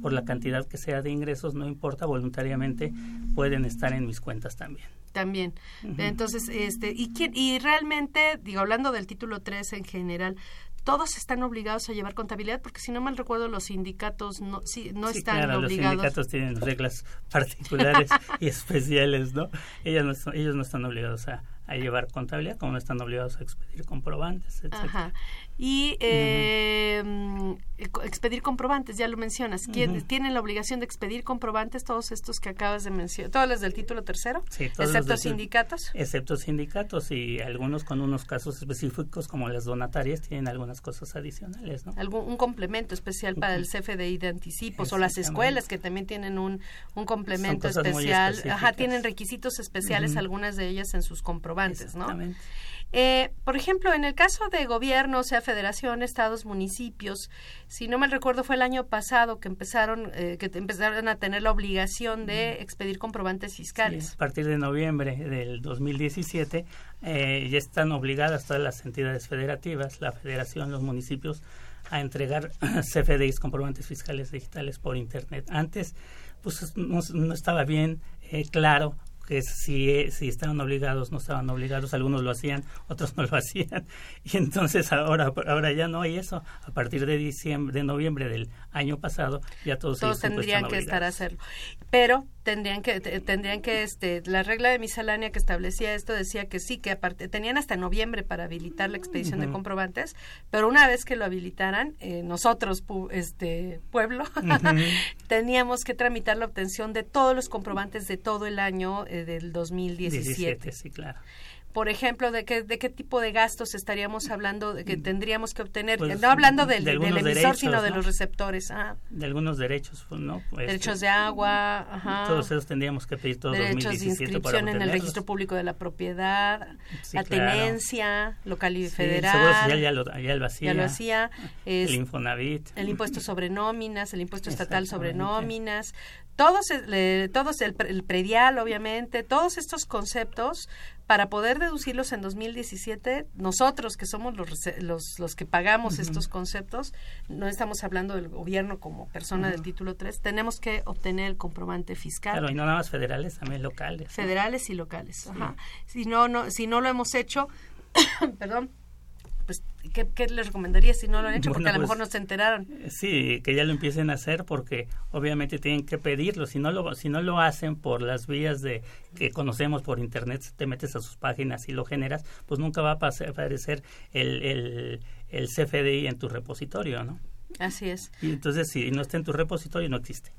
por la cantidad que sea de ingresos, no importa, voluntariamente pueden estar en mis cuentas también. También. Uh -huh. Entonces, este, y, quién, y realmente, digo, hablando del título 3 en general, todos están obligados a llevar contabilidad porque si no mal recuerdo los sindicatos no sí, no sí, están claro, obligados los sindicatos tienen reglas [LAUGHS] particulares y especiales no ellos no son, ellos no están obligados a, a, llevar contabilidad como no están obligados a expedir comprobantes etc. Ajá. Y eh, uh -huh. expedir comprobantes ya lo mencionas. Uh -huh. tienen la obligación de expedir comprobantes todos estos que acabas de mencionar todos los del título tercero sí, excepto sindicatos excepto sindicatos y algunos con unos casos específicos como las donatarias tienen algunas cosas adicionales no algún un complemento especial para el CFDI de anticipos o las escuelas que también tienen un, un complemento especial. Ajá tienen requisitos especiales algunas de ellas en sus comprobantes comprobantes, ¿no? Eh, por ejemplo, en el caso de gobierno, o sea, federación, estados, municipios, si no mal recuerdo fue el año pasado que empezaron, eh, que empezaron a tener la obligación de expedir comprobantes fiscales. a partir de noviembre del 2017 eh, ya están obligadas todas las entidades federativas, la federación, los municipios, a entregar [CLEARS THROAT] CFDIs, comprobantes fiscales digitales por Internet. Antes, pues no, no estaba bien claro que si, si estaban obligados, no estaban obligados, algunos lo hacían, otros no lo [LAUGHS] hacían. Y entonces ahora, ahora ya no hay eso. A partir de diciembre, de noviembre del año pasado, ya todos, todos tendrían que estar a hacerlo. Pero tendrían que tendrían que este la regla de miscelánea que establecía esto decía que sí que aparte tenían hasta noviembre para habilitar la expedición de comprobantes pero una vez que lo habilitaran eh, nosotros este pueblo [LAUGHS] teníamos que tramitar la obtención de todos los comprobantes de todo el año eh, del 2017 sí claro por ejemplo, de qué, de qué tipo de gastos estaríamos hablando de que mm. tendríamos que obtener, pues, no hablando del, del emisor, sino de los receptores. Ah. De algunos derechos, pues, ¿no? Pues, derechos de agua, ajá. Todos esos tendríamos que pedir todos Derechos de inscripción en el registro público de la propiedad, la tenencia local y federal. El Seguro ya lo, ya lo hacía. Ya lo hacía. el Infonavit. El impuesto sobre nóminas, el impuesto estatal sobre nóminas, todos, todos el, el, predial, obviamente, todos estos conceptos, para poder deducirlos en 2017, nosotros que somos los, los, los que pagamos estos conceptos, no estamos hablando del gobierno como persona del título 3, tenemos que obtener el comprobante fiscal. Claro, y no nada más federales, también locales. Federales y locales, ajá. Si no, no, si no lo hemos hecho, [COUGHS] perdón, pues, ¿qué, les recomendaría si no lo han hecho? Porque a lo mejor pues, no se enteraron. Sí, que ya lo empiecen a hacer porque obviamente tienen que pedirlo. Si no lo, si no lo hacen por las vías de que conocemos por internet, te metes a sus páginas y lo generas, pues nunca va a aparecer el, el, el CFDI en tu repositorio, ¿no? Así es. Y entonces, si no está en tu repositorio, no existe.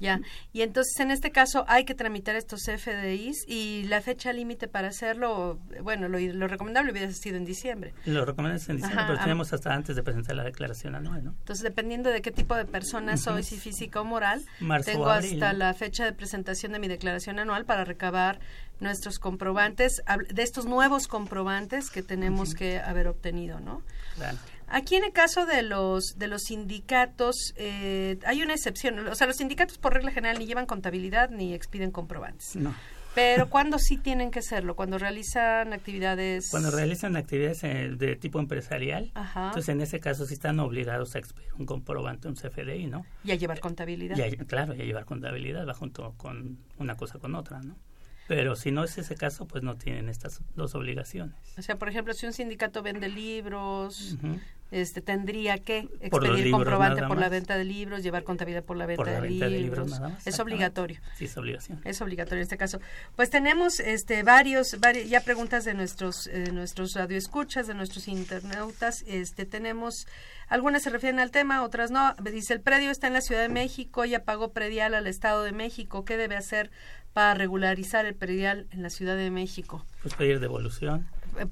Ya, y entonces en este caso hay que tramitar estos FDIs y la fecha límite para hacerlo, bueno, lo, recomendable hubiera sido en diciembre. Lo recomendable es en diciembre, pero tenemos hasta antes de presentar la declaración anual, ¿no? Entonces, dependiendo de qué tipo de persona soy, si física o moral, tengo hasta la fecha de presentación de mi declaración anual para recabar nuestros comprobantes, de estos nuevos comprobantes que tenemos que haber obtenido, ¿no? Claro. Aquí en el caso de los de los sindicatos eh, hay una excepción, o sea, los sindicatos por regla general ni llevan contabilidad ni expiden comprobantes. No. Pero cuando sí tienen que hacerlo, cuando realizan actividades. Cuando realizan actividades eh, de tipo empresarial, entonces en ese caso sí están obligados a expedir un comprobante, un CFDI, ¿no? Y a llevar contabilidad. claro, y a llevar contabilidad, va junto con una cosa con otra, ¿no? Pero si no es ese caso, pues no tienen estas dos obligaciones. O sea, por ejemplo, si un sindicato vende libros, este tendría que expedir comprobante por la venta de libros, llevar contabilidad por la venta, de, libros. es obligatorio. Sí, es obligación. Es obligatorio en este caso. Pues tenemos este varios, ya preguntas de nuestros eh, nuestros radioescuchas, de nuestros internautas, este tenemos algunas se refieren al tema, otras no. Dice, el predio está en la Ciudad de México, ya pagó predial al Estado de México. ¿Qué debe hacer para regularizar el predial en la Ciudad de México? Pues pedir devolución.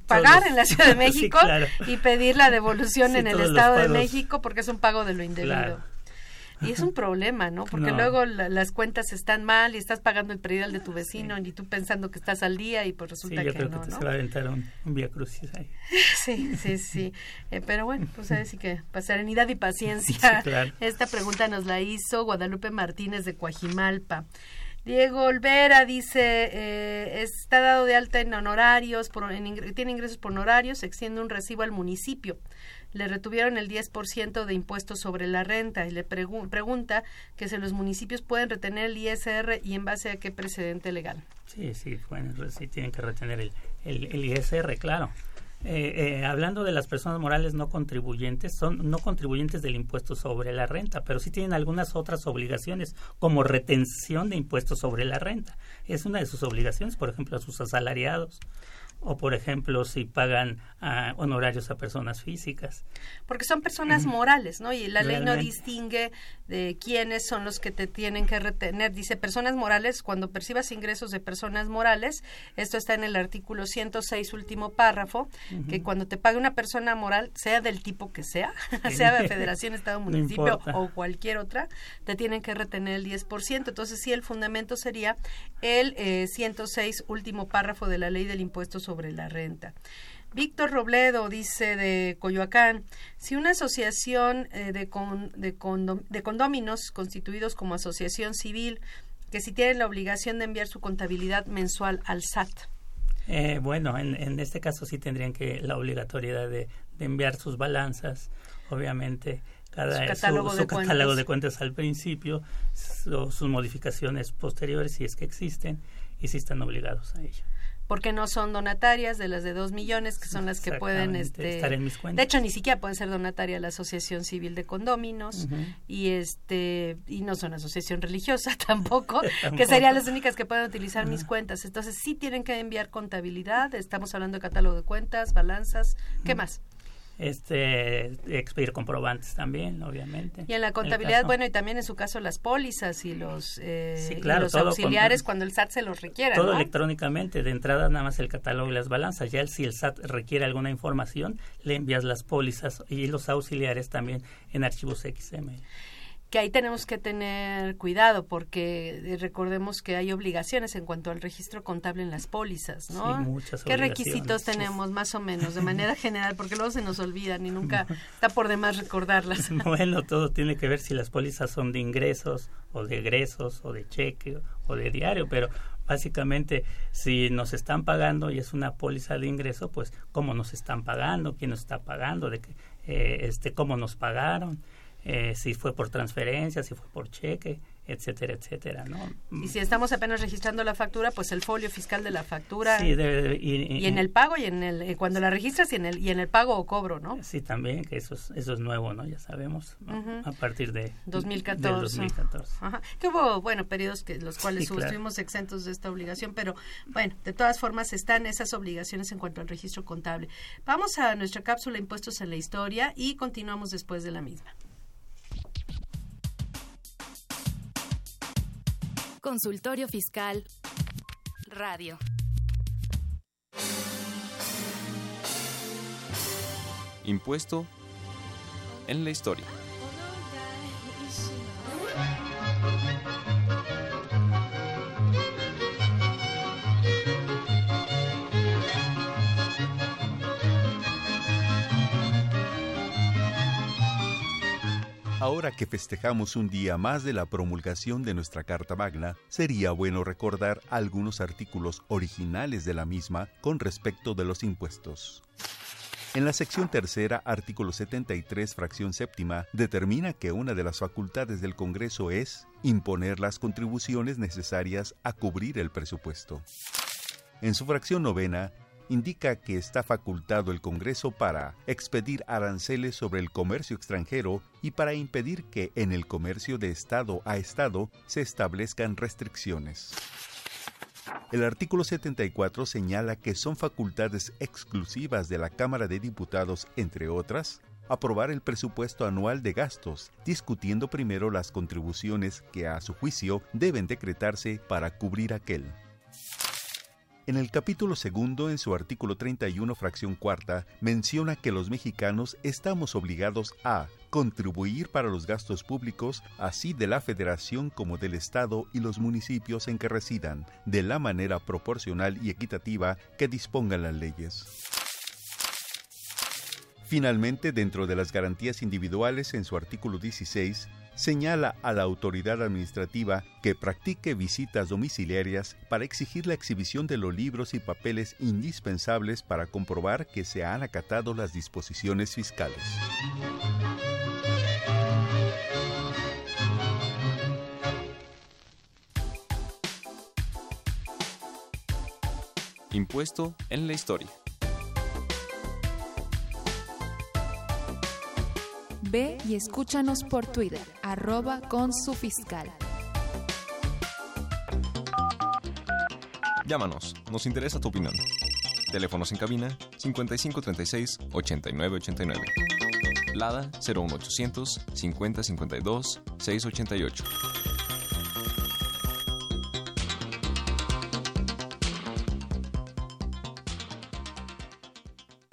Pagar en la Ciudad de [LAUGHS] México y pedir la devolución en el Estado de México porque es un pago de lo indebido. Y es un problema, ¿no? Porque luego las cuentas están mal y estás pagando el predial de tu vecino y tú pensando que estás al día y pues resulta yo que creo no, que ¿no? se va a aventar un, vía crucis ahí. [LAUGHS] Sí, sí, sí. Eh, pero bueno, pues a decir que para serenidad y [LAUGHS] paciencia. Esta pregunta nos la hizo Guadalupe Martínez de Coajimalpa. Diego Olvera dice, eh, está dado de alta en honorarios, por, tiene ingresos por honorarios, extiende un recibo al municipio. Le retuvieron el 10% de impuestos sobre la renta y le pregunta que si los municipios pueden retener el ISR y en base a qué precedente legal. Sí, sí, bueno, sí tienen que retener el, el ISR, claro. Eh, eh, hablando de las personas morales no contribuyentes, son no contribuyentes del impuesto sobre la renta, pero sí tienen algunas otras obligaciones, como retención de impuestos sobre la renta. Es una de sus obligaciones, por ejemplo, a sus asalariados o por ejemplo si pagan ah, honorarios a personas físicas. Porque son personas morales, ¿no? Y la ley no distingue de quiénes son los que te tienen que retener. Dice personas morales, cuando percibas ingresos de personas morales, esto está en el artículo 106, último párrafo, que cuando te pague una persona moral, sea del tipo que sea, [LAUGHS] sea de federación, estado, [LAUGHS] municipio o cualquier otra, te tienen que retener el 10%. Entonces sí, el fundamento sería el 106, eh, último párrafo de la ley del impuesto sobre la renta. Víctor Robledo dice de Coyoacán, si una asociación eh, de, de, de condóminos constituidos como asociación civil, que si tienen la obligación de enviar su contabilidad mensual al SAT. Eh, bueno, en, en, este caso sí tendrían que la obligatoriedad de, enviar sus balanzas, obviamente, cada su catálogo, de, catálogo de cuentas al principio, sus modificaciones posteriores si es que existen y si están obligados a ello porque no son donatarias de las de dos millones que son las que pueden este estar en mis cuentas. de hecho ni siquiera pueden ser donatarias la asociación civil de condóminos y este y no son asociación religiosa [LAUGHS] tampoco, [LAUGHS] que serían las únicas que pueden utilizar mis cuentas. Entonces sí tienen que enviar contabilidad estamos hablando de catálogo de cuentas balanzas qué más este expedir comprobantes también, obviamente. Y en la contabilidad, bueno, y también en su caso las pólizas y los, eh, los auxiliares cuando el SAT se los requiera. Todo electrónicamente, de entrada nada más el catálogo y las balanzas. Ya si el SAT requiere alguna información, le envías las pólizas y los auxiliares también en archivos XML que ahí tenemos que tener cuidado porque eh, recordemos que hay obligaciones en cuanto al registro contable en las pólizas, ¿no? Sí, muchas ¿Qué requisitos tenemos más o menos de [LAUGHS] manera general? Porque luego se nos olvidan y nunca está por demás recordarlas. [LAUGHS] Bueno, todo tiene que ver si las pólizas son de ingresos o de egresos o de cheque o de diario, pero básicamente si nos están pagando y es una póliza de ingreso, pues cómo nos están pagando, quién nos está pagando, de que, eh, este, cómo nos pagaron eh, si fue por transferencia, si fue por cheque, etcétera, etcétera, ¿no? Y si estamos apenas registrando la factura, pues el folio fiscal de la factura sí, y, en el pago y en el eh, cuando la registras y en el y en el pago o cobro, ¿no? Sí, también que eso es, eso es nuevo, ¿no? Ya sabemos a partir de 2014. 2014. Ajá. Que hubo, bueno, periodos que los cuales estuvimos exentos de esta obligación, pero bueno, de todas formas están esas obligaciones en cuanto al registro contable. Vamos a nuestra cápsula Impuestos en la Historia y continuamos después de la misma. Consultorio Fiscal Radio. Impuesto en la historia. Ahora que festejamos un día más de la promulgación de nuestra Carta Magna, sería bueno recordar algunos artículos originales de la misma con respecto de los impuestos. En la sección tercera, artículo 73, fracción séptima, determina que una de las facultades del Congreso es imponer las contribuciones necesarias a cubrir el presupuesto. En su fracción novena, indica que está facultado el Congreso para expedir aranceles sobre el comercio extranjero y para impedir que en el comercio de Estado a Estado se establezcan restricciones. El artículo 74 señala que son facultades exclusivas de la Cámara de Diputados, entre otras, aprobar el presupuesto anual de gastos, discutiendo primero las contribuciones que a su juicio deben decretarse para cubrir aquel. En el capítulo segundo, en su artículo 31, fracción cuarta, menciona que los mexicanos estamos obligados a contribuir para los gastos públicos, así de la Federación como del Estado y los municipios en que residan, de la manera proporcional y equitativa que dispongan las leyes. Finalmente, dentro de las garantías individuales, en su artículo 16, señala a la autoridad administrativa que practique visitas domiciliarias para exigir la exhibición de los libros y papeles indispensables para comprobar que se han acatado las disposiciones fiscales. Impuesto en la historia. Ve y escúchanos por Twitter, arroba con su fiscal. Llámanos, nos interesa tu opinión. Teléfonos en cabina 5536 8989. Lada 01800 5052 688.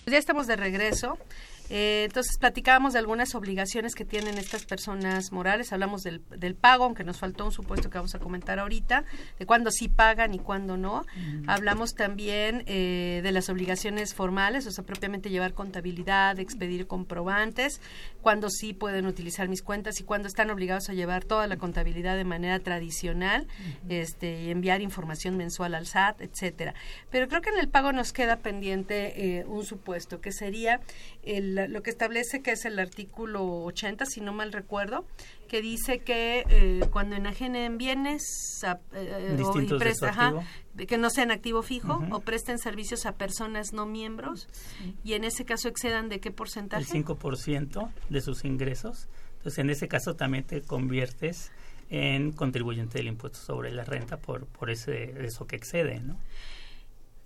Ya estamos de regreso. Eh, entonces platicábamos de algunas obligaciones que tienen estas personas morales, hablamos del, del, pago, aunque nos faltó un supuesto que vamos a comentar ahorita, de cuándo sí pagan y cuándo no. Hablamos también eh, de las obligaciones formales, o sea, propiamente llevar contabilidad, expedir comprobantes, cuándo sí pueden utilizar mis cuentas y cuándo están obligados a llevar toda la contabilidad de manera tradicional, este, y enviar información mensual al SAT, etcétera. Pero creo que en el pago nos queda pendiente eh, un supuesto, que sería el lo que establece que es el artículo 80, si no mal recuerdo, que dice que eh, cuando enajenen bienes eh, o, y presta, que no sean activo fijo o presten servicios a personas no miembros y en ese caso excedan de qué porcentaje? El 5% de sus ingresos. Entonces, en ese caso también te conviertes en contribuyente del impuesto sobre la renta por, por ese, eso que excede, ¿no?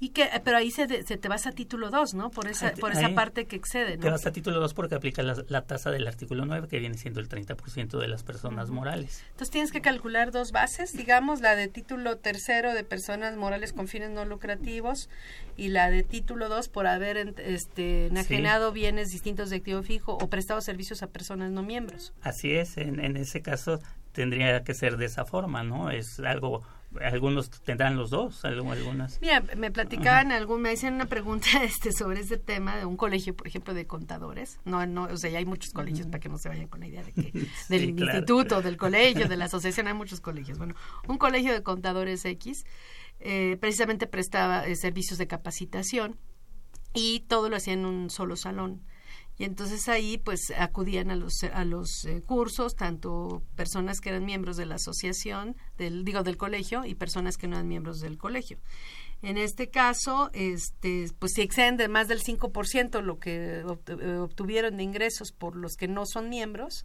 Y que, pero ahí se, se te vas a título 2, ¿no? Por esa, por esa parte que excede, ¿no? Te vas a título 2 porque aplica la, la, tasa del artículo 9, que viene siendo el 30% de las personas morales. Entonces tienes que calcular dos bases, digamos, la de título tercero de personas morales con fines no lucrativos y la de título 2 por haber este, enajenado sí. bienes distintos de activo fijo o prestado servicios a personas no miembros. Así es, en, en ese caso tendría que ser de esa forma, ¿no? Es algo algunos tendrán los dos, algunas. Mira, me platicaban algún, me hacían una pregunta [LAUGHS] este sobre este tema de un colegio, por ejemplo, de contadores. No, no, o sea, ya hay muchos colegios para que no se vayan con la idea de que [LAUGHS] del sí, claro. instituto, del colegio, de la asociación, hay muchos colegios. Bueno, un colegio de contadores X eh, precisamente prestaba eh, servicios de capacitación y todo lo hacía en un solo salón y entonces ahí pues acudían a los a los eh, cursos tanto personas que eran miembros de la asociación del digo del colegio y personas que no eran miembros del colegio. En este caso este pues si exceden de más del 5% lo que eh, obtuvieron de ingresos por los que no son miembros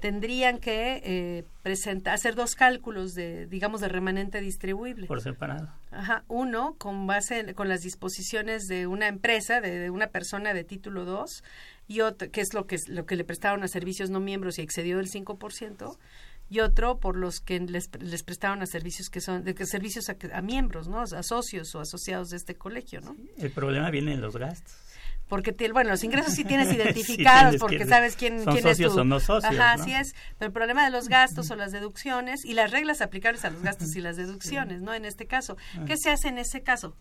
tendrían que eh, presentar, hacer dos cálculos de, digamos, de remanente distribuible. Por separado. Ajá, uno con base en, con las disposiciones de una empresa, de, de una persona de título 2, y otro, que es lo que, lo que le prestaron a servicios no miembros y excedió del 5%, y otro por los que les, les prestaron a servicios que son de que servicios a, a, miembros, ¿no? A socios o asociados de este colegio, ¿no? El problema viene en los gastos. Porque, bueno, los ingresos sí tienes [LAUGHS] identificados sí, porque sabes quién, son quién socios es tu... o no socios. Ajá, ¿no? así es. Pero el problema de los gastos o las deducciones y las reglas aplicables a los gastos y las [LAUGHS] deducciones, sí. ¿no? En este caso. ¿Qué se hace en ese caso?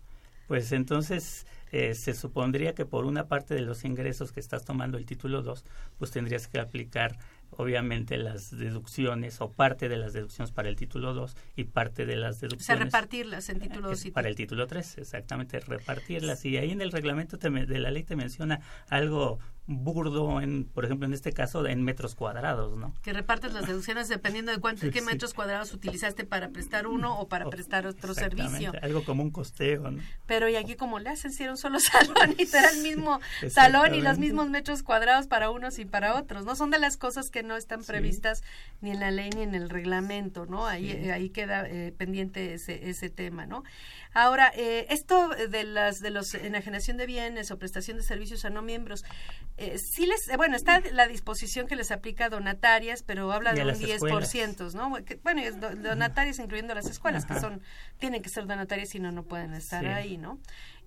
Pues entonces eh, se supondría que por una parte de los ingresos que estás tomando el título 2, pues tendrías que aplicar obviamente las deducciones o parte de las deducciones para el título 2 y parte de las deducciones. O sea, repartirlas en título 2 y Para el título 3, exactamente, repartirlas. Y ahí en el reglamento te, de la ley te menciona algo burdo, en, por ejemplo, en este caso, en metros cuadrados, ¿no? Que repartes las deducciones dependiendo de cuánto, qué metros cuadrados utilizaste para prestar uno o para prestar otro servicio. Algo como un costeo, ¿no? Pero y aquí como le hacen, si era un solo [LAUGHS] salón y te da el mismo salón y los mismos metros cuadrados para unos y para otros, ¿no? Son de las cosas que no están previstas ni en la ley ni en el reglamento, ¿no? Ahí, ahí queda eh, pendiente ese, ese tema, ¿no? Ahora, eh, esto de las de los enajenación de bienes o prestación de servicios a no miembros, eh, sí les, eh, bueno, está la disposición que les aplica a donatarias, pero habla de un 10%, ¿no? Bueno, donatarias incluyendo las escuelas, Ajá. que son, tienen que ser donatarias, si no, no pueden estar sí. ahí, ¿no?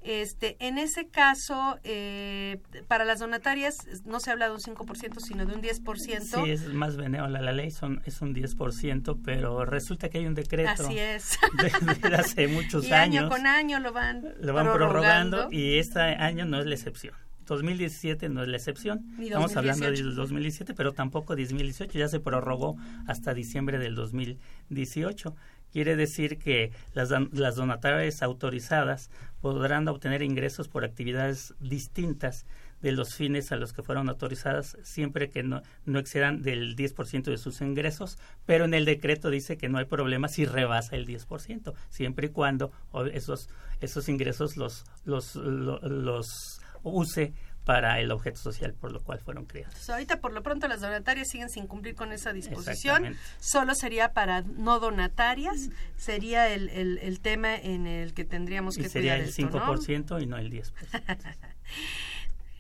Este, en ese caso, eh, para las donatarias no se habla de un 5%, sino de un 10%. Sí, es más benévola la ley, son, es un 10%, pero resulta que hay un decreto. Así es. [LAUGHS] De, de hace [LAUGHS] muchos y años. año con año lo van, lo van prorrogando. prorrogando y este año no es la excepción. 2017 no es la excepción. Estamos hablando del 2017, pero tampoco 2018. Ya se prorrogó hasta diciembre del 2018. Quiere decir que las, las donatarias autorizadas podrán obtener ingresos por actividades distintas de los fines a los que fueron autorizadas siempre que no, no excedan del 10% de sus ingresos, pero en el decreto dice que no hay problema si rebasa el 10%, siempre y cuando esos, esos ingresos los, los, los, los use para el objeto social por lo cual fueron. Entonces, ahorita por lo pronto las donatarias siguen sin cumplir con esa disposición. Solo sería para no donatarias, sería el, el, el tema en el que tendríamos que y sería el 5% y no el 10%. [LAUGHS]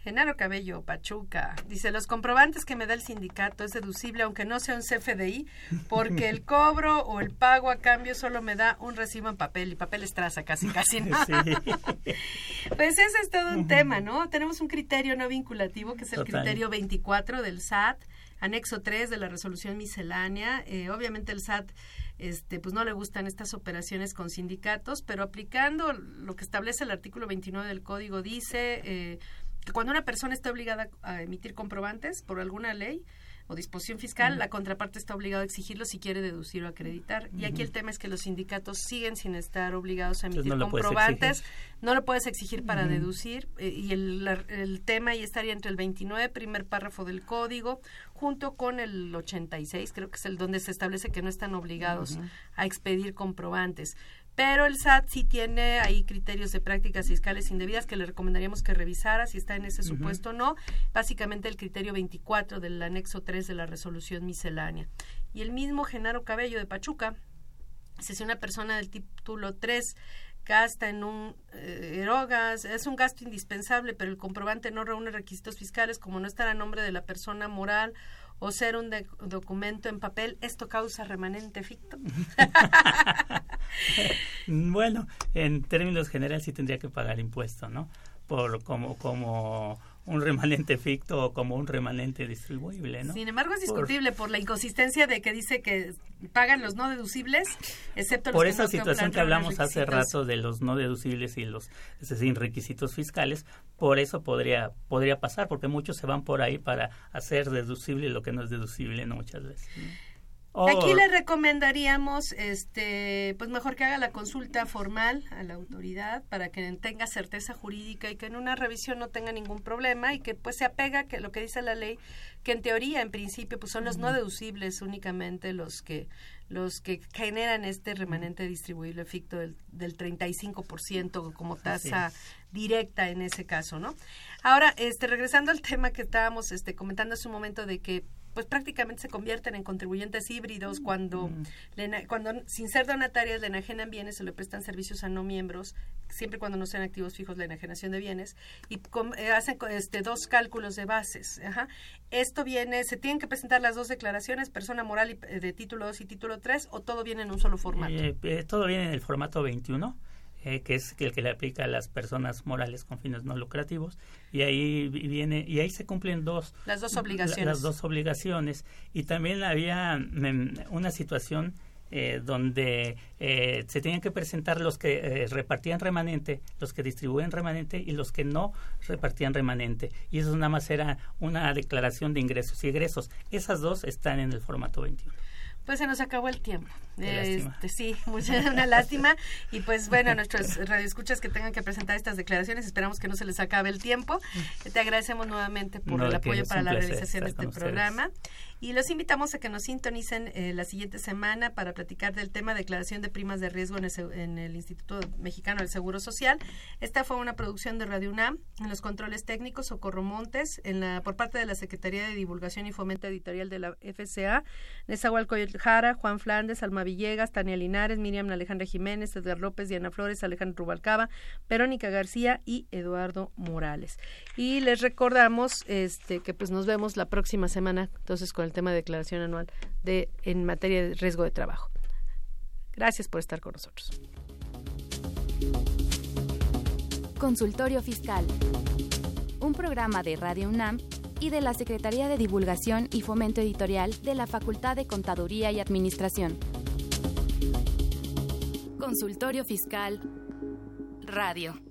Genaro Cabello, Pachuca, dice, los comprobantes que me da el sindicato es deducible aunque no sea un CFDI, porque el cobro o el pago a cambio solo me da un recibo en papel y papel estraza casi, casi no. [LAUGHS] Pues ese es todo un tema, ¿no? Tenemos un criterio no vinculativo que es el criterio 24 del SAT, anexo 3 de la resolución miscelánea. Eh, obviamente el SAT este, pues no le gustan estas operaciones con sindicatos, pero aplicando lo que establece el artículo 29 del código dice... Eh, que cuando una persona está obligada a emitir comprobantes por alguna ley o disposición fiscal, la contraparte está obligada a exigirlo si quiere deducir o acreditar. Y aquí el tema es que los sindicatos siguen sin estar obligados a emitir comprobantes. No lo puedes exigir para deducir. Eh, y el, el tema ahí estaría entre el 29, primer párrafo del código, junto con el 86, creo que es el donde se establece que no están obligados a expedir comprobantes. Pero el SAT sí tiene ahí criterios de prácticas fiscales indebidas que le recomendaríamos que revisara si está en ese supuesto o no. Básicamente el criterio 24 del anexo 3 de la resolución miscelánea. Y el mismo Genaro Cabello de Pachuca, si una persona del título 3 gasta en un eh, erogas, es un gasto indispensable, pero el comprobante no reúne requisitos fiscales como no estar a nombre de la persona moral o ser un documento en papel, ¿esto causa remanente ficto? [LAUGHS] bueno, en términos generales sí tendría que pagar impuesto, ¿no? Por como como un remanente ficto o como un remanente distribuible, ¿no? Sin embargo, es discutible por, la inconsistencia de que dice que pagan los no deducibles, excepto los por esa situación que hablamos hace rato de los no deducibles y los sin requisitos fiscales, por eso podría podría pasar, porque muchos se van por ahí para hacer deducible lo que no es deducible, no muchas veces. Aquí le recomendaríamos, este, pues mejor que haga la consulta formal a la autoridad para que tenga certeza jurídica y que en una revisión no tenga ningún problema y que pues se apega a lo que dice la ley, que en teoría, en principio, pues son los no deducibles únicamente los que los que generan este remanente distribuible ficto del, del 35% como tasa directa en ese caso, ¿no? Ahora, este, regresando al tema que estábamos este, comentando hace un momento de que pues prácticamente se convierten en contribuyentes híbridos cuando, mm. cuando sin ser donatarias le enajenan bienes o le prestan servicios a no miembros, siempre cuando no sean activos fijos la enajenación de bienes, y eh, hacen este, dos cálculos de bases. Esto viene, se tienen que presentar las dos declaraciones, persona moral y, de título 2 y título 3, o todo viene en un solo formato. Eh, eh, todo viene en el formato 21 eh, que es el que le aplica a las personas morales con fines no lucrativos y ahí viene y ahí se cumplen dos las dos obligaciones las dos obligaciones y también había mm, una situación eh, donde eh, se tenían que presentar los que repartían remanente, los que distribuían remanente y los que no repartían remanente. Y eso nada más era una declaración de ingresos y egresos. Esas dos están en el formato 21. Pues se nos acabó el tiempo. Este, sí, mucha, una lástima. Y pues bueno, nuestros [LAUGHS] radioescuchas que tengan que presentar estas declaraciones, esperamos que no se les acabe el tiempo. Mm. Te agradecemos nuevamente por el apoyo para la realización de este programa. Y los invitamos a que nos sintonicen eh, la siguiente semana para platicar del tema declaración de primas de riesgo en el, Instituto Mexicano del Seguro Social. Esta fue una producción de Radio UNAM en los controles técnicos Socorro Montes, en la, por parte de la Secretaría de Divulgación y Fomento Editorial de la FCA, Nezahualcóyotl Jara, Juan Flandes, Alma Villegas, Tania Linares, Miriam Alejandra Jiménez, Edgar López, Diana Flores, Alejandro Rubalcaba, Verónica García y Eduardo Morales. Y les recordamos este que pues nos vemos la próxima semana entonces con tema de declaración anual de en materia de riesgo de trabajo. Gracias por estar con nosotros. Consultorio Fiscal. Un programa de Radio UNAM y de la Secretaría de Divulgación y Fomento Editorial de la Facultad de Contaduría y Administración. Consultorio Fiscal Radio.